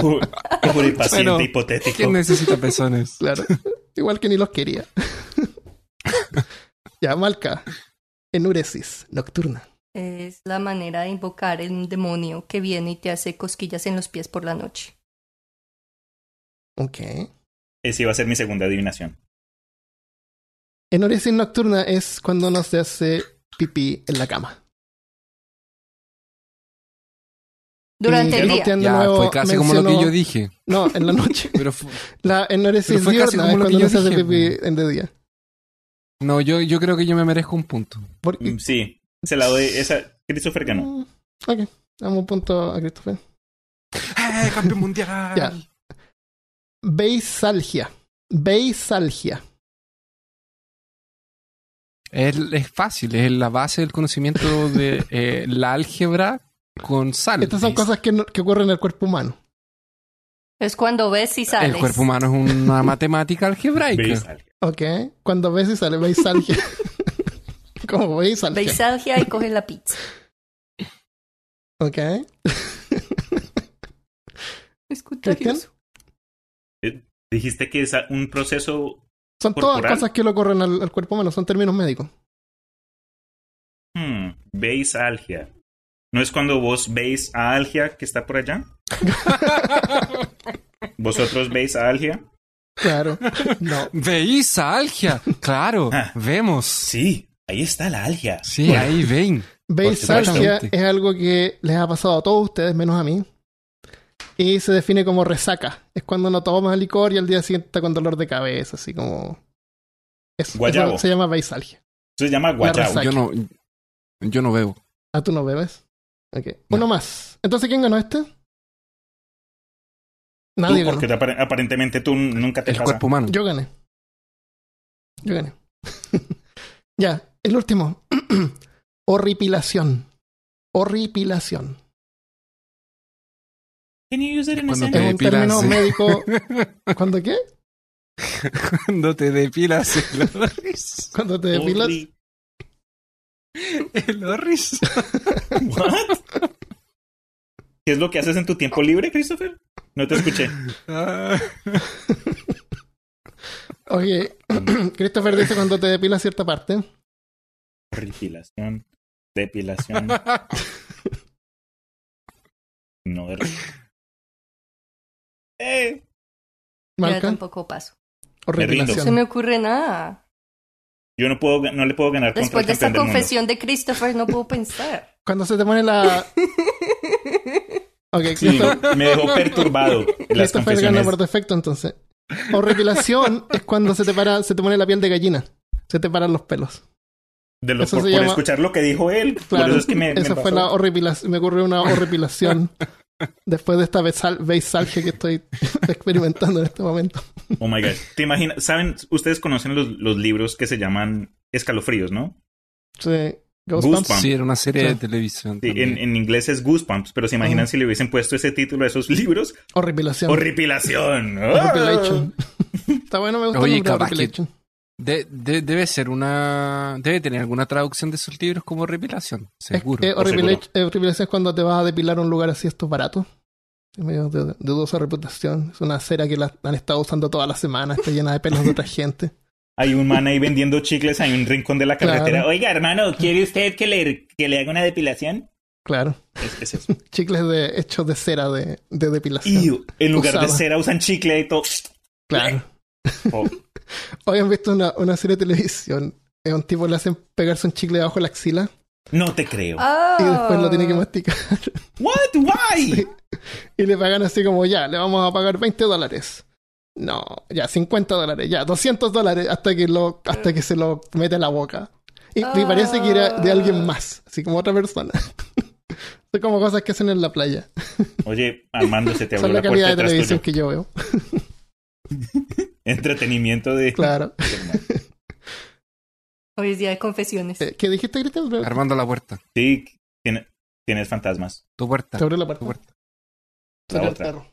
Por, por el paciente Bueno, hipotético. ¿Quién necesita pezones? Claro. Igual que ni los quería. ya, Malca. Enuresis nocturna. Es la manera de invocar el demonio que viene y te hace cosquillas en los pies por la noche. Ok. Esa iba a ser mi segunda adivinación. Enuresis nocturna es cuando uno se hace pipí en la cama. Durante Y el día. Ya, nuevo fue casi como lo que yo dije. No, en la noche. Pero fu- La enuresis Pero fue casi diurna como es lo que cuando se hace dije, pipí en de día. no, yo, yo creo que yo me merezco un punto. Porque, Mm, Sí, se la doy. Esa, Christopher ganó. Mm, Ok, damos un punto a Christopher. ¡Eh, campeón mundial! Ya. Beisalgia. Beisalgia. Es, es fácil, es la base del conocimiento de eh, la álgebra con sal. Estas son cosas que, no- que ocurren en el cuerpo humano. Es cuando ves y sales. El cuerpo humano es una matemática algebraica. Beisalgia. Ok. Cuando ves y sale beisalgia. Como beisalgia. Beisalgia y coges la pizza. Ok. Es contagioso. Dijiste que es un proceso. Son todas Corporal. cosas que le ocurren al, al cuerpo humano, son términos médicos. Hmm, beisalgia. ¿No es cuando vos veis a Algia que está por allá? ¿Vosotros veis a Algia? Claro. No. ¿Veis a algia? Claro, Ah. vemos. Sí, ahí está la Algia. Sí, ahí ven. Beisalgia supuesto. es algo que les ha pasado a todos ustedes, menos a mí. Y se define como resaca. Es cuando no tomas licor y al día siguiente está con dolor de cabeza, así como. Eso, Guayabo. eso se llama beisalgia. Se llama Guayao. resaca. Yo no, yo no bebo. Ah, tú no bebes. Ok. No. Uno más. Entonces, ¿quién ganó este? Tú, Nadie ganó. porque apar- aparentemente tú nunca te El pasa. cuerpo humano. Yo gané. Yo gané. ya, el último. Horripilación. Horripilación. Can you use it in a Cuando te sentence? un depilas, término sí. médico. ¿Cuándo qué? Cuando te depilas el orris. Cuando te depilas. El orris. What? ¿Qué es lo que haces en tu tiempo libre, Christopher? No te escuché. Ah. Oye, Christopher dice cuando te depilas cierta parte. Depilación. Depilación. No. de- Eh, Yo tampoco paso. No se me ocurre nada. yo no puedo, no le puedo ganar contra Después el de esta confesión de Christopher no puedo pensar. Cuando se te pone la. Ok, Sí, me dejó perturbado las Christopher gana por defecto entonces. Horripilación es cuando se te para, se te pone la piel de gallina. Se te paran los pelos. De lo, Eso por, se por llama- escuchar lo que dijo él. por Claro, eso es que me, me esa fue la horripilación. Me ocurrió una horripilación después de esta beisal- beisalgia que estoy experimentando en este momento. Oh my god. ¿Te imaginas? ¿Saben? Ustedes conocen los, los libros que se llaman escalofríos, ¿no? Sí. Goosebumps. Sí, era una serie Sí. de televisión. Sí, en, en inglés es Goosebumps, pero se imaginan si le hubiesen puesto ese título a esos libros. Horripilación. Horripilación. ¡Ah! Horripilation. Está bueno, me gusta Oye, capaz que-. De- de- debe ser una. Debe tener alguna traducción de sus libros como repilación. Seguro. Es, eh, horripilation, eh, es cuando te vas a depilar a un lugar así, estos baratos. Es medio de, de dudosa reputación. Es una cera que la han estado usando toda la semana. Está llena de pelos de otra gente. Hay un man ahí vendiendo chicles en un rincón de la carretera. Claro. Oiga, hermano, ¿quiere usted que le, que le haga una depilación? Claro. Es, es eso. Chicles de, hechos de cera de, de depilación. Y en lugar de Usaba. cera usan chicle y todo. Claro. Oh, Hoy han visto una, una serie de televisión. A un tipo le hacen pegarse un chicle debajo de la axila No te creo. Oh. y después lo tiene que masticar. What? Why? Sí. Y le pagan así como, ya, le vamos a pagar 20 dólares. No, ya, 50 dólares, ya, 200 dólares hasta que, lo, hasta que se lo mete a la boca. Y, y parece que era de alguien más, así como otra persona. Son como cosas que hacen en la playa. Oye, Armando, se te Son abrió la la calidad de televisión tuyo. que yo veo. Entretenimiento de... Claro. Hoy es día de confesiones. Eh, ¿Qué dijiste? Te Armando la puerta. Sí, tiene- tienes fantasmas. Tu puerta. abrió la puerta. Tu puerta. El otra. perro.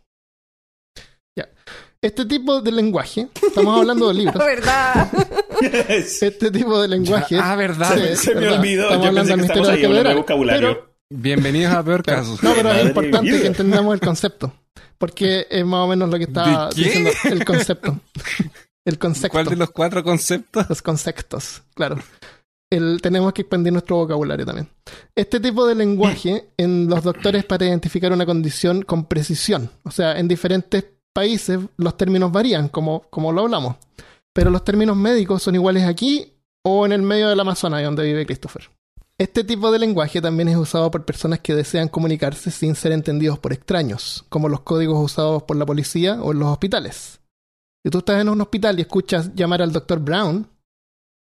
Ya. Este tipo de lenguaje, estamos hablando de libros. ¿Verdad? Este tipo de lenguaje. Ah, verdad. Sí. se me olvidó. Estamos Yo hablando pensé del que misterio estamos de ahí hablando de vocabulario. Bienvenidos a Peor Claro. Caso. No, pero es importante que entendamos el concepto. Porque es más o menos lo que está ¿De qué? diciendo el concepto. El concepto. ¿Cuál de los cuatro conceptos? Los conceptos, claro. El- tenemos que expandir nuestro vocabulario también. Este tipo de lenguaje en los doctores para identificar una condición con precisión. O sea, en diferentes países los términos varían, como, como lo hablamos. Pero los términos médicos son iguales aquí o en el medio del Amazonas, donde vive Christopher. Este tipo de lenguaje también es usado por personas que desean comunicarse sin ser entendidos por extraños, como los códigos usados por la policía o en los hospitales. Si tú estás en un hospital y escuchas llamar al doctor Brown,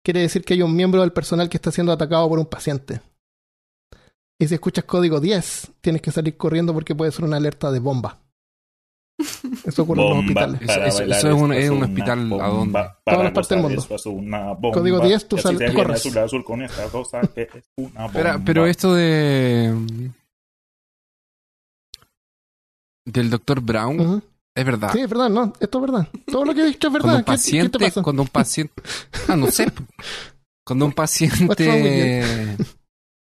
quiere decir que hay un miembro del personal que está siendo atacado por un paciente. Y si escuchas código 10, tienes que salir corriendo porque puede ser una alerta de bomba. Eso ocurre en los Bomba. hospitales. Eso- eso- es un- es un una hospital a bomba, dónde? para Todas las partes del mundo. es una bomba. Código 10, tú Y así sal- se viene corres. azul, azul con esta cosa que es una bomba. Espera, pero esto de. Del doctor Brown Ujú. es verdad. Sí, es verdad, no, esto es verdad. Todo lo que he dicho es Cuando verdad. un ¿Qué- ¿Qué, paciente, te pasa? cuando un paciente, ah, no sé, cuando un paciente,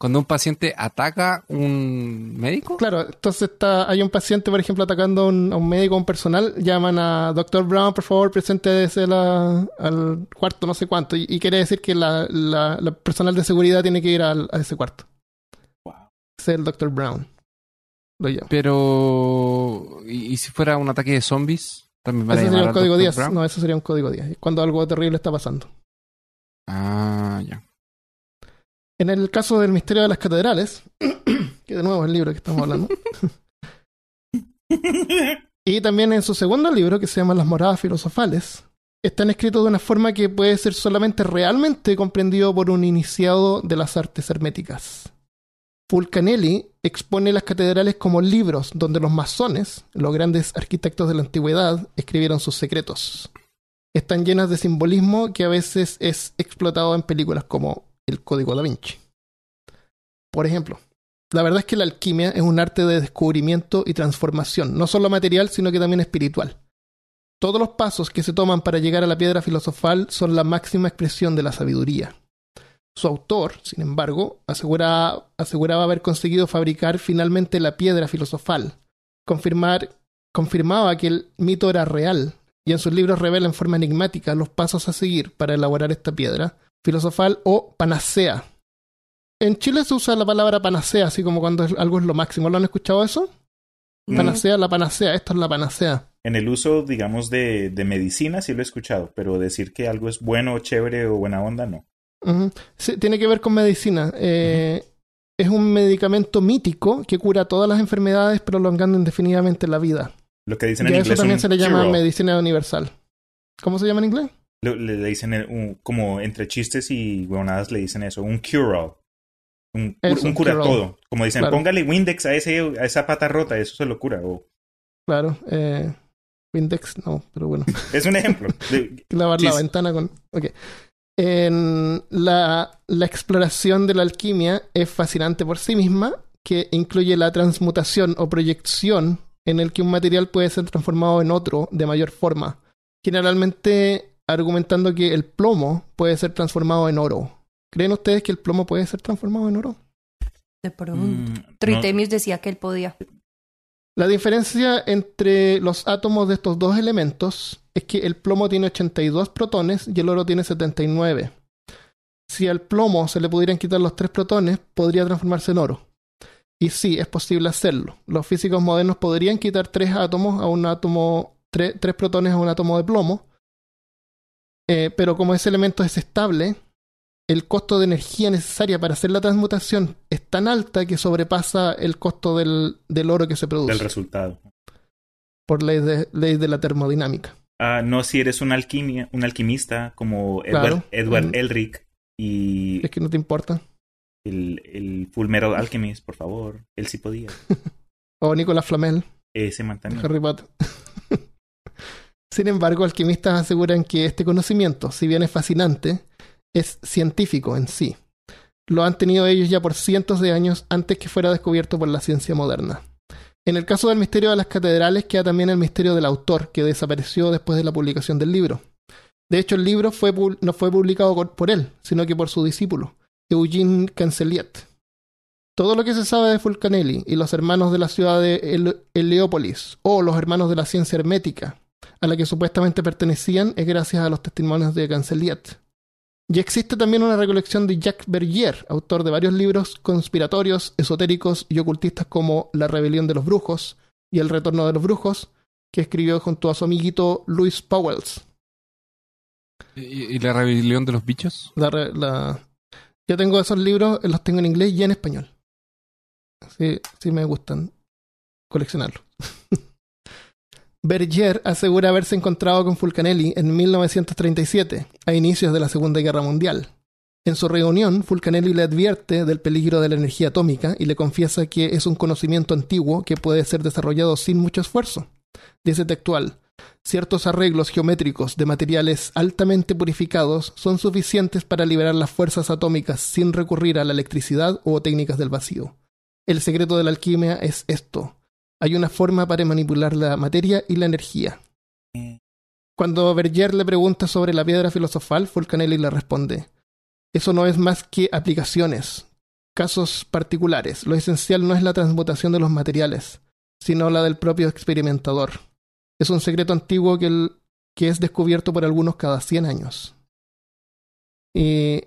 cuando un paciente ataca un médico, Claro, entonces está, hay un paciente, por ejemplo, atacando a un, a un médico o un personal, llaman a Dr. Brown, por favor, preséntese la- al cuarto no sé cuánto, y, y quiere decir que la, la- la personal de seguridad tiene que ir al- a ese cuarto. Wow. Es el Dr. Brown. Lo llamo. pero y, y si fuera un ataque de zombies, también van a Ese llamar sería un código Dr. 10. Brown? No, eso sería un código 10. Cuando algo terrible está pasando. Ah, ya. En el caso del misterio de las catedrales, que de nuevo es el libro que estamos hablando, y también en su segundo libro, que se llama Las moradas filosofales, están escritos de una forma que puede ser solamente realmente comprendido por un iniciado de las artes herméticas. Fulcanelli expone las catedrales como libros donde los masones, los grandes arquitectos de la antigüedad, escribieron sus secretos. Están llenas de simbolismo que a veces es explotado en películas como El Código da Vinci. Por ejemplo, la verdad es que la alquimia es un arte de descubrimiento y transformación, no solo material, sino que también espiritual. Todos los pasos que se toman para llegar a la piedra filosofal son la máxima expresión de la sabiduría. Su autor, sin embargo, asegura- aseguraba haber conseguido fabricar finalmente la piedra filosofal. Confirmar, confirmaba que el mito era real, y en sus libros revela en forma enigmática los pasos a seguir para elaborar esta piedra filosofal o panacea. En Chile se usa la palabra panacea, así como cuando algo es lo máximo. ¿Lo han escuchado eso? Mm. Panacea, la panacea, esto es la panacea. En el uso, digamos, de, de medicina sí lo he escuchado, pero decir que algo es bueno, chévere o buena onda, no. Sí, tiene que ver con medicina. Eh, Es un medicamento mítico que cura todas las enfermedades, prolongando indefinidamente la vida. Lo que dicen Y en a inglés eso también un se le llama medicina universal. ¿Cómo se llama en inglés? Le, dicen el- un- como entre chistes y huevonadas le dicen eso, un cure-all. Un, Eso, un un cura todo. Como dicen, Claro. póngale Windex a, ese, a esa pata rota, eso se lo cura. O, Claro. Eh, Windex, no, pero bueno. es un ejemplo. de- Lavar la ventana con. Ok. En la, la exploración de la alquimia es fascinante por sí misma, que incluye la transmutación o proyección en el que un material puede ser transformado en otro de mayor forma. Generalmente argumentando que el plomo puede ser transformado en oro. ¿Creen ustedes que el plomo puede ser transformado en oro? De pronto. Mm, no- decía que él podía. La diferencia entre los átomos de estos dos elementos es que el plomo tiene 82 protones y el oro tiene 79. Si al plomo se le pudieran quitar los tres protones, podría transformarse en oro. Y sí, es posible hacerlo. Los físicos modernos podrían quitar tres átomos a un átomo, tre- tres protones a un átomo de plomo, eh, pero como ese elemento es estable, el costo de energía necesaria para hacer la transmutación es tan alta que sobrepasa el costo del, del oro que se produce Del resultado. por ley de, ley de la termodinámica. Ah, no si eres un, alquimia, un alquimista como Edward, Claro. Edward Mm. Elric y Es que no te importa. el, el Full Metal Alchemist, por favor. Él sí podía. O Nicolás Flamel, Ese man. Harry Potter. Sin embargo, alquimistas aseguran que este conocimiento, si bien es fascinante, es científico en sí. Lo han tenido ellos ya por cientos de años antes que fuera descubierto por la ciencia moderna. En el caso del misterio de las catedrales queda también el misterio del autor, que desapareció después de la publicación del libro. De hecho, el libro no fue publicado por- él, sino que por su discípulo, Eugene Canceliet. Todo lo que se sabe de Fulcanelli y los hermanos de la ciudad de Hel- Heliópolis, o los hermanos de la ciencia hermética, a la que supuestamente pertenecían, es gracias a los testimonios de Canceliet. Y existe también una recolección de Jacques Bergier, autor de varios libros conspiratorios, esotéricos y ocultistas como La rebelión de los brujos y El retorno de los brujos, que escribió junto a su amiguito Louis Powells. ¿Y, y la rebelión de los bichos? La, re- la- Yo tengo esos libros, los tengo en inglés y en español. Sí, sí me gustan coleccionarlos. Berger asegura haberse encontrado con Fulcanelli en 1937, a inicios de la Segunda Guerra Mundial. En su reunión, Fulcanelli le advierte del peligro de la energía atómica y le confiesa que es un conocimiento antiguo que puede ser desarrollado sin mucho esfuerzo. Dice textual, ciertos arreglos geométricos de materiales altamente purificados son suficientes para liberar las fuerzas atómicas sin recurrir a la electricidad o técnicas del vacío. El secreto de la alquimia es esto. Hay una forma para manipular la materia y la energía. Cuando Berger le pregunta sobre la piedra filosofal, Fulcanelli le responde, eso no es más que aplicaciones, casos particulares. Lo esencial no es la transmutación de los materiales, sino la del propio experimentador. Es un secreto antiguo que, es descubierto por algunos cada 100 años. ¿Y,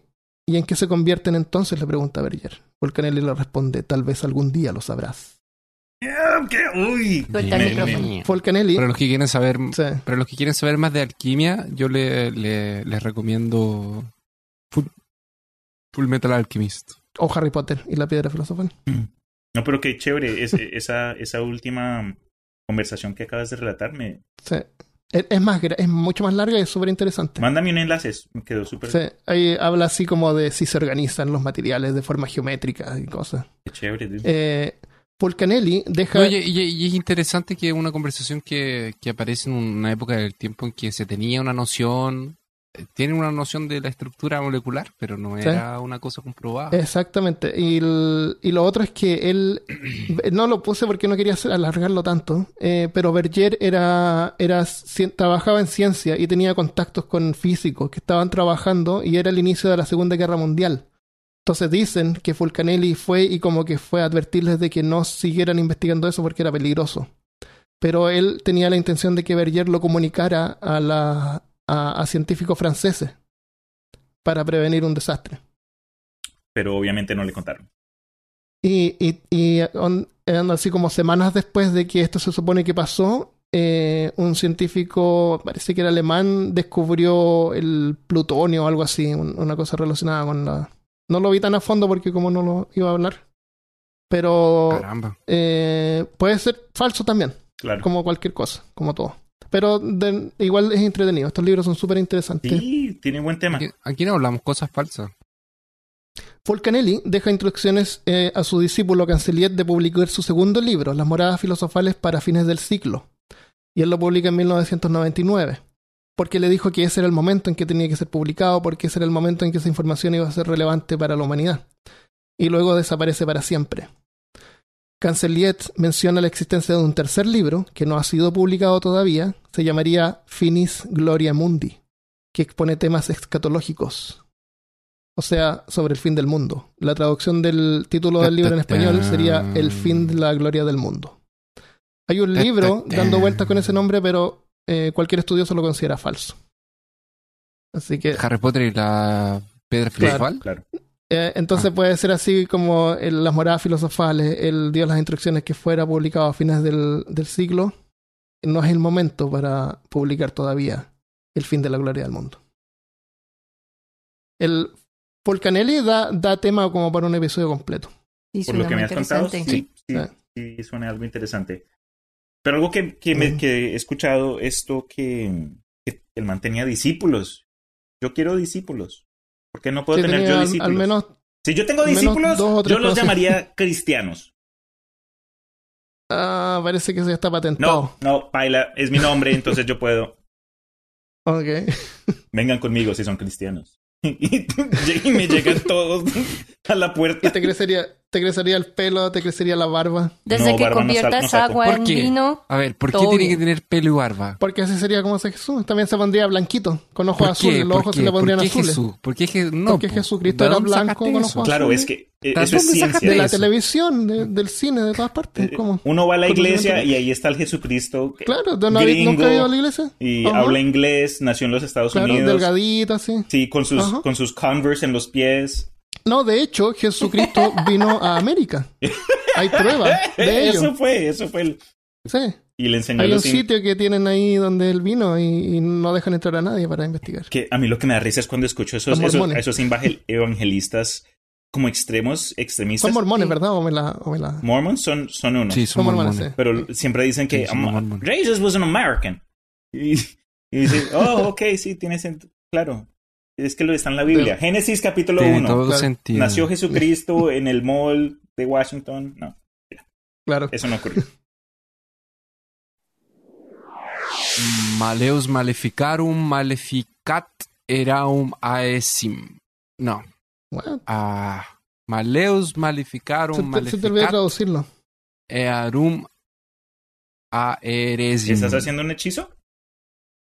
¿Y en qué se convierten entonces? le pregunta Berger. Fulcanelli le responde, tal vez algún día lo sabrás. ¿Qué? Uy. Suelta el micrófono. Para los que quieren saber, sí, para los que quieren saber más de alquimia, yo le, le- les recomiendo Full, Full Metal Alchemist. o Harry Potter y la piedra filosofal. No, pero qué chévere. Es, esa, esa última conversación que acabas de relatar. Me... Sí. Es, más, es mucho más larga y es súper interesante. Mándame un enlace. Me quedó súper Sí, ahí habla así como de si se organizan los materiales de forma geométrica y cosas. chévere. dude. Eh, Fulcanelli deja... Oye, y, y es interesante que una conversación que, que aparece en una época del tiempo en que se tenía una noción, eh, tiene una noción de la estructura molecular, pero no Sí. era una cosa comprobada. Exactamente. Y, el- y lo otro es que él, no lo puse porque no quería alargarlo tanto, eh, pero Berger era, era, trabajaba en ciencia y tenía contactos con físicos que estaban trabajando y era el inicio de la Segunda Guerra Mundial. Entonces dicen que Fulcanelli fue y como que fue a advertirles de que no siguieran investigando eso porque era peligroso. Pero él tenía la intención de que Berger lo comunicara a, la, a, a científicos franceses para prevenir un desastre. Pero obviamente no le contaron. Y, y, y on- así como semanas después de que esto se supone que pasó, eh, un científico, parece que era alemán, descubrió el plutonio o algo así, un- una cosa relacionada con la... No lo vi tan a fondo porque como no lo iba a hablar. Pero Caramba. eh, puede ser falso también, Claro. como cualquier cosa, como todo. Pero de- igual es entretenido. Estos libros son súper interesantes. Sí, tiene buen tema. Aquí, aquí no hablamos cosas falsas. Fulcanelli deja instrucciones eh, a su discípulo Canceliet de publicar su segundo libro, Las Moradas Filosofales para fines del siglo. Y él lo publica en 1999. Porque le dijo que ese era el momento en que tenía que ser publicado, porque ese era el momento en que esa información iba a ser relevante para la humanidad. Y luego desaparece para siempre. Canceliet menciona la existencia de un tercer libro, que no ha sido publicado todavía, se llamaría Finis Gloria Mundi, que expone temas escatológicos, o sea, sobre el fin del mundo. La traducción del título del libro en español sería El fin de la gloria del mundo. Hay un libro dando vueltas con ese nombre, pero eh, cualquier estudioso lo considera falso. Así que, Harry Potter y la piedra filosofal. Claro. eh, entonces puede ser así como el- las moradas filosofales, él dio las instrucciones que fuera publicado a fines del, del siglo. No es el momento para publicar todavía el fin de la gloria del mundo. El Polcanelli da, da tema como para un episodio completo. Y Por lo que me has contado, sí, sí, Ah. sí, suena algo interesante. Pero algo que, que, me- que he escuchado, esto que, que él mantenía discípulos. Yo quiero discípulos. ¿Por qué no puedo tener yo discípulos? al menos si yo tengo discípulos, yo los llamaría cristianos. ah, parece que ya está patentado. No, no, Paila, es mi nombre, entonces yo puedo. Ok. Vengan conmigo si son cristianos. Y, me llegan todos a la puerta. Y te crecería, te crecería el pelo, te crecería la barba. Desde No, que barba no sal- conviertas no agua ¿Por en qué? vino, A ver, ¿por qué Todo tiene bien. que tener pelo y barba? Porque así sería como hace Jesús. También se pondría blanquito, con ojos ¿Por azules. Los ¿Por ojos qué? se le pondrían ¿Por qué azules. Jesús? ¿Por qué Je- no, Porque po. Jesucristo ¿De era blanco con ojos Claro, azules. es que eh, ¿De eso es ciencia. De la eso? televisión, de- del cine, de todas partes. ¿Cómo? Uno va a la iglesia y ahí está el Jesucristo. Claro, ¿tú no gringo, nunca has ido a la iglesia? Y Ajá. habla inglés, nació en los Estados Claro, Unidos. delgadito, así. Sí, con sus, Ajá. con sus Converse en los pies. No, de hecho, Jesucristo vino a América. Hay pruebas de Eso ello. fue, eso fue. el- Sí. Y le enseñó Hay un los in- sitio que tienen ahí donde él vino y, y no dejan entrar a nadie para investigar. que a mí lo que me da risa es cuando escucho esos, esos, esos evangel- evangelistas como extremos, extremistas. Son mormones, Sí. ¿verdad? O me la, o me la- Mormons son, son uno. Sí, Son son mormones, mormones. sí. Pero siempre dicen que Sí, son "Um, mormones. Jesus was an American. Y, y dicen, oh, ok, sí, tiene sentido. Claro. Es que lo está en la Biblia. Génesis capítulo Tiene 1. todo claro. sentido. Nació Jesucristo en el mall de Washington. No, Claro. eso no ocurrió. Maleus maleficarum maleficat eraum aesim. No. What? Ah, Maleus Se maleficarum te, se te olvidó maleficat traducirlo. earum aeresim. ¿Estás haciendo un hechizo?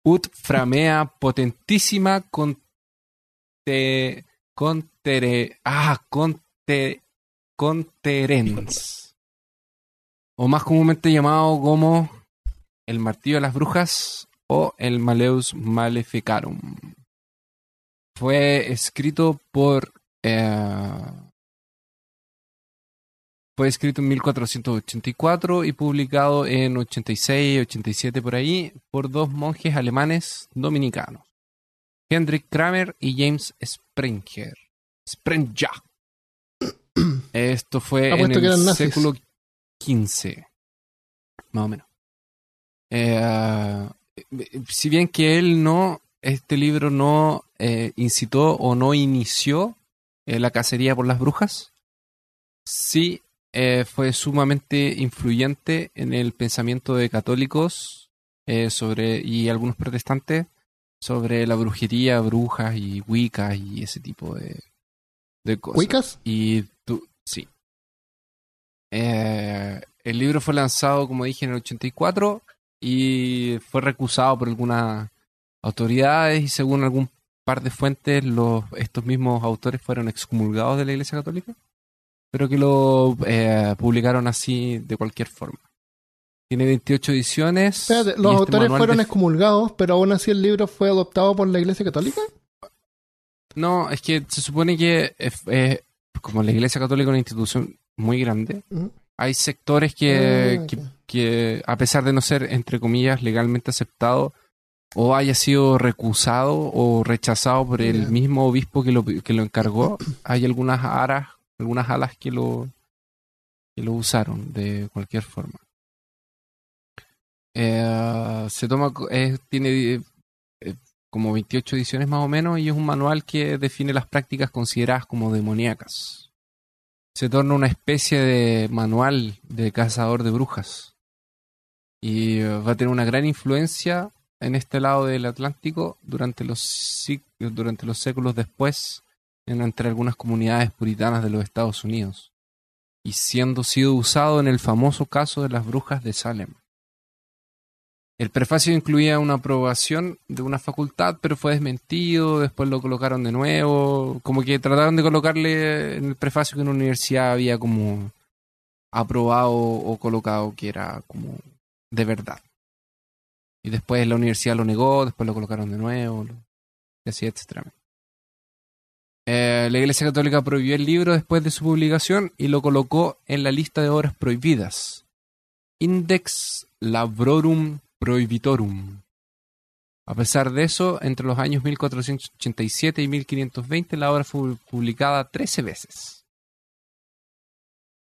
ut framea potentísima conte, contere, ah, conte, conterens. O más comúnmente llamado como el martillo de las brujas o el Maleus Maleficarum. Fue escrito por. eh, fue escrito en 1484 y publicado en 86, 87 por ahí por dos monjes alemanes dominicanos, Hendrik Kramer y James Sprenger. Sprenger. Esto fue en Apuesto que el século XV, más o menos. Eh, si bien que él no, este libro no eh, incitó o no inició eh, la cacería por las brujas, sí fue sumamente influyente en el pensamiento de católicos sobre y algunos protestantes sobre la brujería, brujas y wicca y ese tipo de, de cosas. ¿Wiccas? Y tú, sí. Eh, el libro fue lanzado, como dije, en el 84 y fue recusado por algunas autoridades y según algún par de fuentes, los, estos mismos autores fueron excomulgados de la Iglesia Católica, pero que lo eh, publicaron así de cualquier forma. Tiene 28 ediciones. Espérate, los este autores fueron de- excomulgados, pero aún así el libro fue adoptado por la Iglesia Católica. No, es que se supone que eh, como la Iglesia Católica es una institución muy grande, hay sectores que, Ah, que, que, a pesar de no ser, entre comillas, legalmente aceptado, o haya sido recusado o rechazado por el mismo obispo que lo, que lo encargó, hay algunas aras, algunas alas que lo, que lo usaron de cualquier forma. Eh, se toma, es- tiene eh, como 28 ediciones más o menos y es un manual que define las prácticas consideradas como demoníacas. Se torna una especie de manual de cazador de brujas y eh, va a tener una gran influencia en este lado del Atlántico durante los, durante los séculos después en, entre algunas comunidades puritanas de los Estados Unidos y siendo sido usado en el famoso caso de las brujas de Salem. El prefacio incluía una aprobación de una facultad, pero fue desmentido, después lo colocaron de nuevo, como que trataron de colocarle en el prefacio que una universidad había como aprobado o colocado que era como de verdad. Y después la universidad lo negó, después lo colocaron de nuevo, y así, etcétera. Eh, la Iglesia Católica prohibió el libro después de su publicación y lo colocó en la lista de obras prohibidas. Index Labrorum Prohibitorum. A pesar de eso, entre los años 1487 y 1520 la obra fue publicada 13 veces.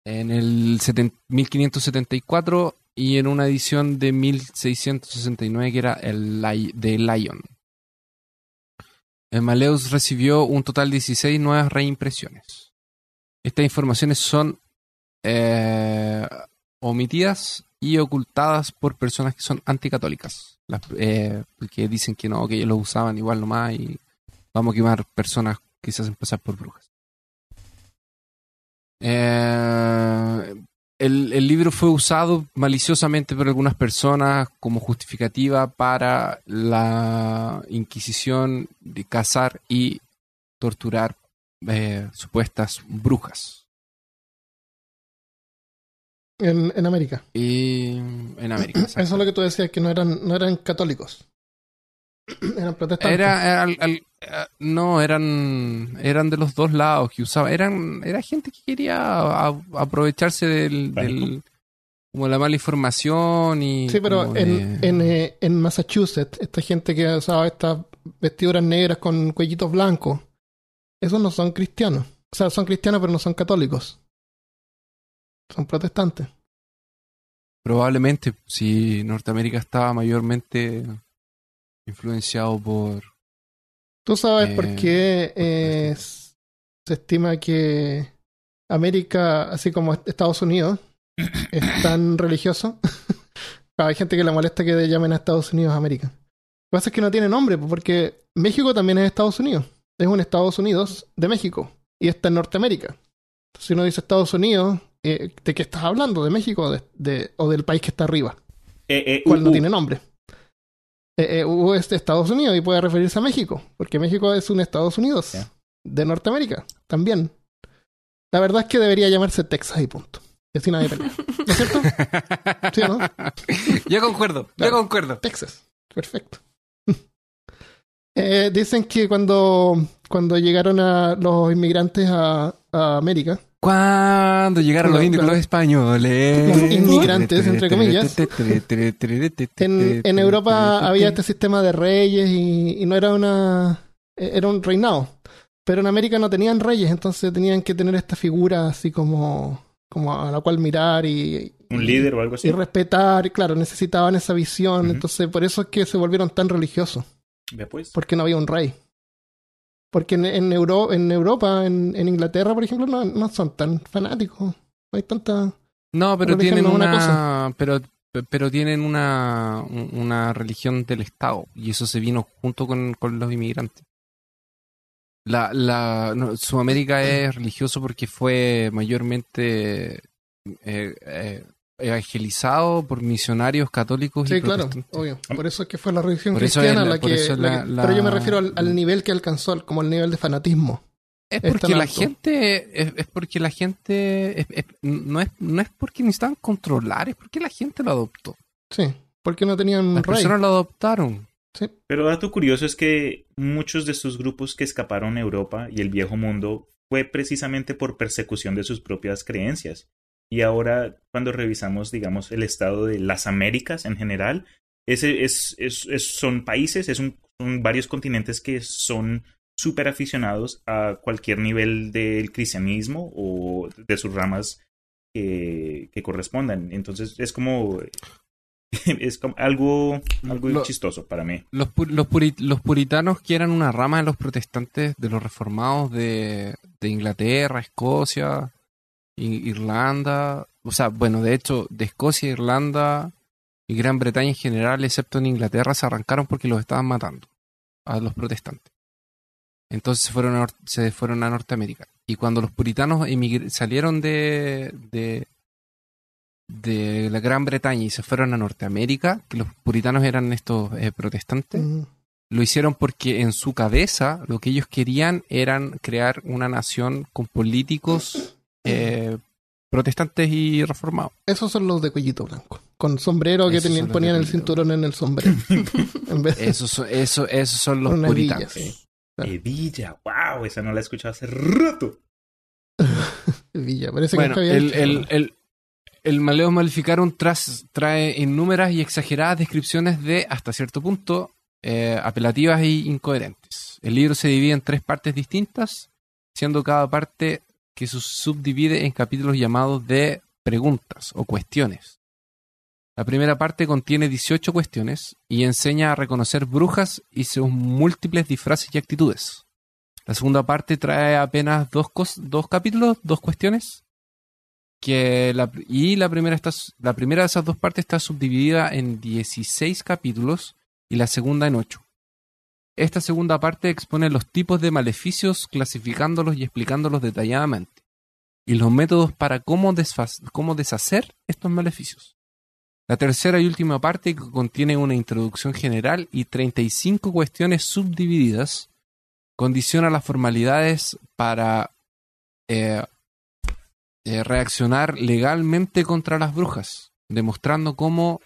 En el seten- 1574 y en una edición de 1669 que era el de Lion. El Maleus recibió un total de 16 nuevas reimpresiones. Estas informaciones son eh, omitidas y ocultadas por personas que son anticatólicas. Las, eh, que dicen que no, que ellos lo usaban igual nomás y vamos a quemar personas que se hacen pasar por brujas. Eh, el, el libro fue usado maliciosamente por algunas personas como justificativa para la Inquisición de cazar y torturar eh, supuestas brujas. En, en América. Y en América. Eso es lo que tú decías, que no eran, no eran católicos. eran protestantes. Era, era al- al- no, eran, eran de los dos lados que usaba. Eran, era gente que quería a- aprovecharse del, del- como la mala información y. Sí, pero en, de- en, eh, en Massachusetts, esta gente que usaba estas vestiduras negras con cuellitos blancos, esos no son cristianos. O sea, son cristianos, pero no son católicos. Son protestantes. probablemente si Norteamérica estaba mayormente influenciado por. ¿Tú sabes por Eh, qué por eh, supuesto. se estima que América, así como Estados Unidos, es tan religioso? Hay gente que le molesta que le llamen a Estados Unidos América. Lo que pasa es que no tiene nombre, porque México también es Estados Unidos. Es un Estados Unidos de México y está en Norteamérica. Entonces, si uno dice Estados Unidos, eh, ¿de qué estás hablando? ¿De México o, de- de- o del país que está arriba? Eh, eh, cual no uh, uh, tiene nombre. Eh, eh, U es de Estados Unidos y puede referirse a México, porque México es un Estados Unidos de Norteamérica también. La verdad es que debería llamarse Texas y punto. Y así nadie pelea. ¿No es cierto? ¿Sí o no? yo concuerdo, yo concuerdo. Texas. Perfecto. Eh, dicen que cuando, cuando llegaron a los inmigrantes a, a América, Cuando llegaron los indios los españoles. Los inmigrantes, entre comillas. En, en Europa había este sistema de reyes y, y no era una. era un reinado. Pero en América no tenían reyes, entonces tenían que tener esta figura así como, como a la cual mirar y, un líder o algo así. y respetar. Y claro, necesitaban esa visión. Entonces, por eso es que se volvieron tan religiosos, Vea pues. porque no había un rey. Porque en, en, Euro- en Europa, en, en Inglaterra, por ejemplo, no, no son tan fanáticos. No hay tanta. No, pero tienen una, una pero pero tienen una un- una religión del Estado y eso se vino junto con, con los inmigrantes. La la no, Sudamérica es religioso porque fue mayormente eh, eh, evangelizado por misionarios católicos y Sí, claro, obvio. Por eso es que fue la religión Por cristiana es la- que, la la- que- Pero yo me refiero al, al nivel que alcanzó, como el nivel de fanatismo. Es porque la gente es, es porque la gente es- no es no es porque necesitaban controlar, es porque la gente lo adoptó. Sí, porque no tenían un Las rey. personas lo adoptaron. Pero dato curioso es que muchos de estos grupos que escaparon a Europa y el viejo mundo fue precisamente por persecución de sus propias creencias. Y ahora, cuando revisamos, digamos, el estado de las Américas en general, ese es, es- es- son países, es un- son varios continentes que son súper aficionados a cualquier nivel del cristianismo o de sus ramas que, que correspondan. Entonces, es como, es como algo, algo chistoso para mí. Los, pu- los, puri- los puritanos, que eran una rama de los protestantes, de los reformados de, de Inglaterra, Escocia, Irlanda, o sea, bueno, de hecho, de Escocia, Irlanda y Gran Bretaña en general, excepto en Inglaterra, se arrancaron porque los estaban matando a los protestantes. Entonces se fueron a, se fueron a Norteamérica. Y cuando los puritanos salieron de, de, de la Gran Bretaña y se fueron a Norteamérica, que los puritanos eran estos eh, protestantes, lo hicieron porque en su cabeza lo que ellos querían eran crear una nación con políticos eh, protestantes y reformados. Esos son los de cuellito blanco. Con sombrero que tenían, ponían el cinturón en el sombrero. en vez de Esos son, eso, esos son los puritanos. Claro. Wow, esa no la he escuchado hace rato. Villa. Parece Bueno, que el, el, ¿no? el, el Maleus Maleficarum tras- trae innúmeras y exageradas descripciones de, hasta cierto punto, eh, apelativas e incoherentes. El libro se divide en tres partes distintas, siendo cada parte que se subdivide en capítulos llamados de preguntas o cuestiones. La primera parte contiene 18 cuestiones y enseña a reconocer brujas y sus múltiples disfraces y actitudes. La segunda parte trae apenas dos, dos capítulos, dos cuestiones. Que la, y la primera, la primera de esas dos partes está subdividida en 16 capítulos y la segunda en 8. Esta segunda parte expone los tipos de maleficios, clasificándolos y explicándolos detalladamente. Y los métodos para cómo, deshacer estos maleficios. La tercera y última parte contiene una introducción general y 35 cuestiones subdivididas condiciona las formalidades para eh, eh, reaccionar legalmente contra las brujas, demostrando cómo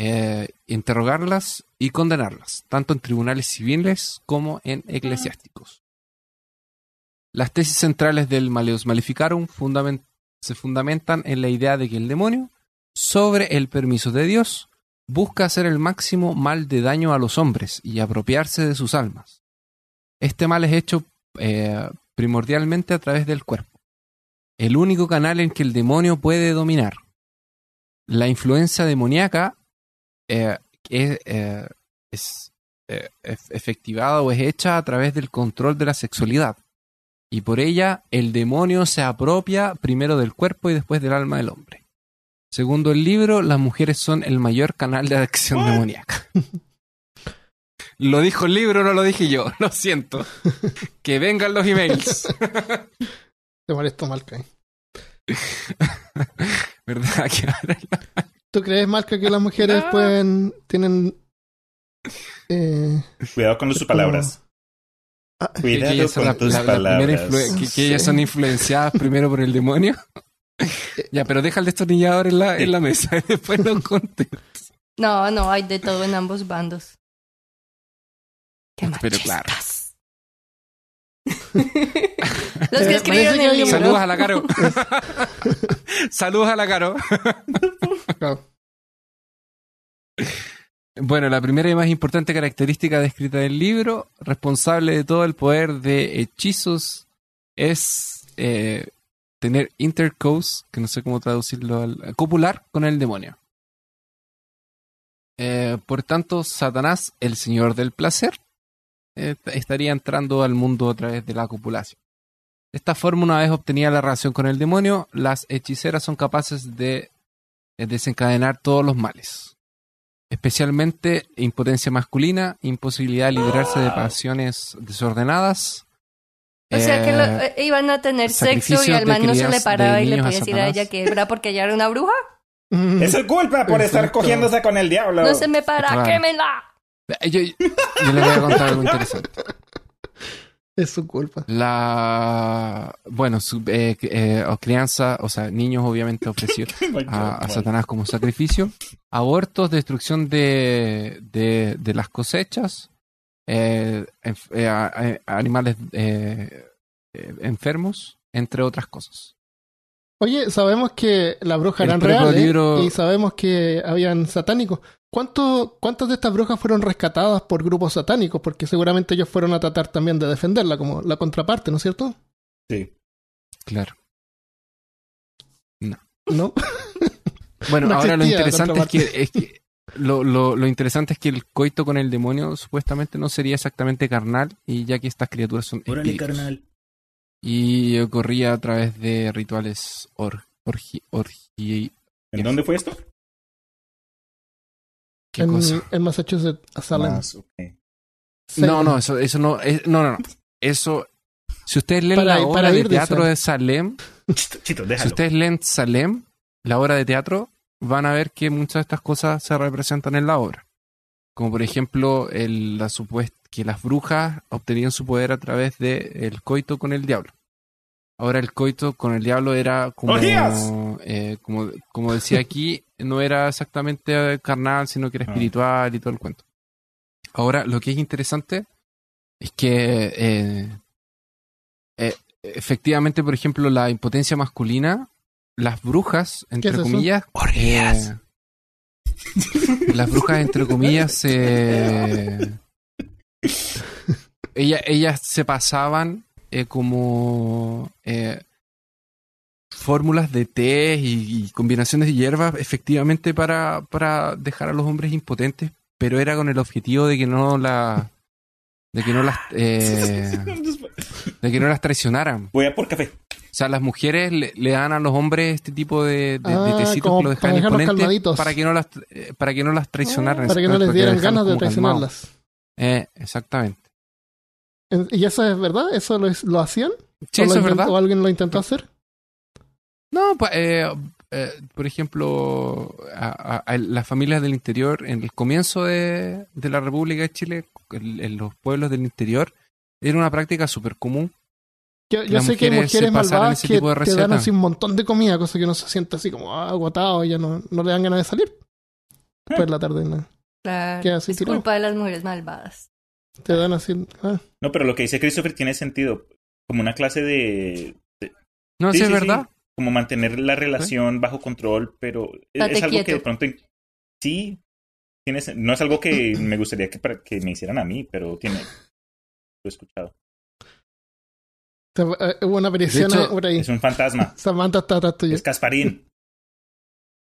eh, interrogarlas y condenarlas, tanto en tribunales civiles como en eclesiásticos. Las tesis centrales del Maleus Maleficarum fundamen- se fundamentan en la idea de que el demonio, sobre el permiso de Dios, busca hacer el máximo mal de daño a los hombres y apropiarse de sus almas. Este mal es hecho eh, primordialmente a través del cuerpo, el único canal en que el demonio puede dominar. La influencia demoníaca eh, es, eh, es, eh, ef- efectivada o es hecha a través del control de la sexualidad. Y por ella el demonio se apropia primero del cuerpo y después del alma del hombre. Segundo el libro, las mujeres son el mayor canal de acción demoníaca. Lo dijo el libro, no lo dije yo, lo siento. Que vengan los emails. Te molesto, Malca. ¿Verdad? Que ahora ¿Tú crees, Malca, que las mujeres No. pueden. tienen. eh, Cuidado con sus palabras. ah, Cuidado con la- tus la- palabras. que- que ellas son influenciadas primero por el demonio. ya, pero deja el destornillador en la, en la mesa y después lo conté. No, no, hay de todo en ambos bandos. ¡Qué Pero claro. Los que escribieron el libro. Saludos a la Caro. Saludos a la Caro. claro. Bueno, la primera y más importante característica descrita del libro, responsable de todo el poder de hechizos, es eh, tener intercourse, que no sé cómo traducirlo, al, copular con el demonio. Eh, por tanto, Satanás, el señor del placer, estaría entrando al mundo a través de la copulación. De esta forma, una vez obtenida la relación con el demonio, las hechiceras son capaces de eh, desencadenar todos los males especialmente impotencia masculina, imposibilidad de librarse de pasiones desordenadas. O sea que lo- eh, eh, iban a tener sexo y al man no se le paraba y le podía decir a ella que era porque ella era una bruja. Es su culpa por estar Exacto. cogiéndose con el diablo. No se me para, Claro. quémela. Eh, yo, yo les voy a contar algo interesante. Es su culpa. La bueno, su, eh, eh, o crianza, o sea, niños obviamente ofrecidos a, a Satanás como sacrificio, abortos, destrucción de, de, de las cosechas, eh, eh, a- a- animales eh, eh, enfermos, entre otras cosas. Oye, sabemos que las brujas eran reales libro- y sabemos que habían satánicos. ¿Cuánto, ¿Cuántas de estas brujas fueron rescatadas por grupos satánicos? Porque seguramente ellos fueron a tratar también de defenderla como la contraparte, ¿no es cierto? Sí. Claro. ¿No? Bueno, No ahora lo interesante es que, es que lo, lo, lo interesante es que el coito con el demonio supuestamente no sería exactamente carnal, y ya que estas criaturas son Órale, carnal. Y ocurría a través de rituales or, orgi, orgi- ¿En dónde fue esto? ¿Qué en, cosa? en Massachusetts, Salem. No, no, eso, eso no, es- no, no, no. Eso, si ustedes leen Para- la obra para de ir de teatro de Salem, Chito, chito, si ustedes leen Salem, la obra de teatro, van a ver que muchas de estas cosas se representan en la obra. Como por ejemplo, el, la supuest que las brujas obtenían su poder a través del el coito con el diablo. Ahora el coito con el diablo era como, eh, como, como decía aquí, no era exactamente carnal, sino que era Ah. espiritual y todo el cuento. Ahora, lo que es interesante es que eh, eh, efectivamente, por ejemplo, la impotencia masculina, las brujas, entre es comillas, Orgías. eh, las brujas, entre comillas, se... Ella- ellas se pasaban eh, como eh, fórmulas de té y, y combinaciones de hierbas efectivamente para, para dejar a los hombres impotentes, pero era con el objetivo de que no la de que no las eh, de que no las traicionaran. Voy a por café. O sea, las mujeres le, le dan a los hombres este tipo de, de, de Ah, tecitos que para dejan calmaditos. para que no las eh, para que no las traicionaran. Para que no les dieran ganas de calmados. Eh, exactamente. ¿Y eso es verdad? ¿Eso lo, lo hacían? Sí, ¿O lo eso es verdad. ¿O alguien lo intentó hacer? No, pa- eh, eh, por ejemplo, a, a- a las familias del interior, en el comienzo de, de la República de Chile, en, en los pueblos del interior, era una práctica súper común. Yo, yo sé que hay mujeres malvadas que te dan así un montón de comida, cosa que uno se siente así como ah, agotado y ya no, no le dan ganas de salir. Después de la tarde ¿no? Claro, Queda así es tirado. culpa de las mujeres malvadas. te dan así. ah. No, pero lo que dice Christopher tiene sentido. Como una clase de. de- No, Sí, sí, es sí, sí. verdad. como mantener la relación bajo control, pero es, Estate es algo que de pronto. Sí. Tiene, sen- no es algo que me gustaría que, para- que me hicieran a mí, pero tiene. Lo he escuchado. Eh, Hubo una aparición hecho, por ahí. Es un fantasma. Samantha está atrás tuyo. Es Casparín.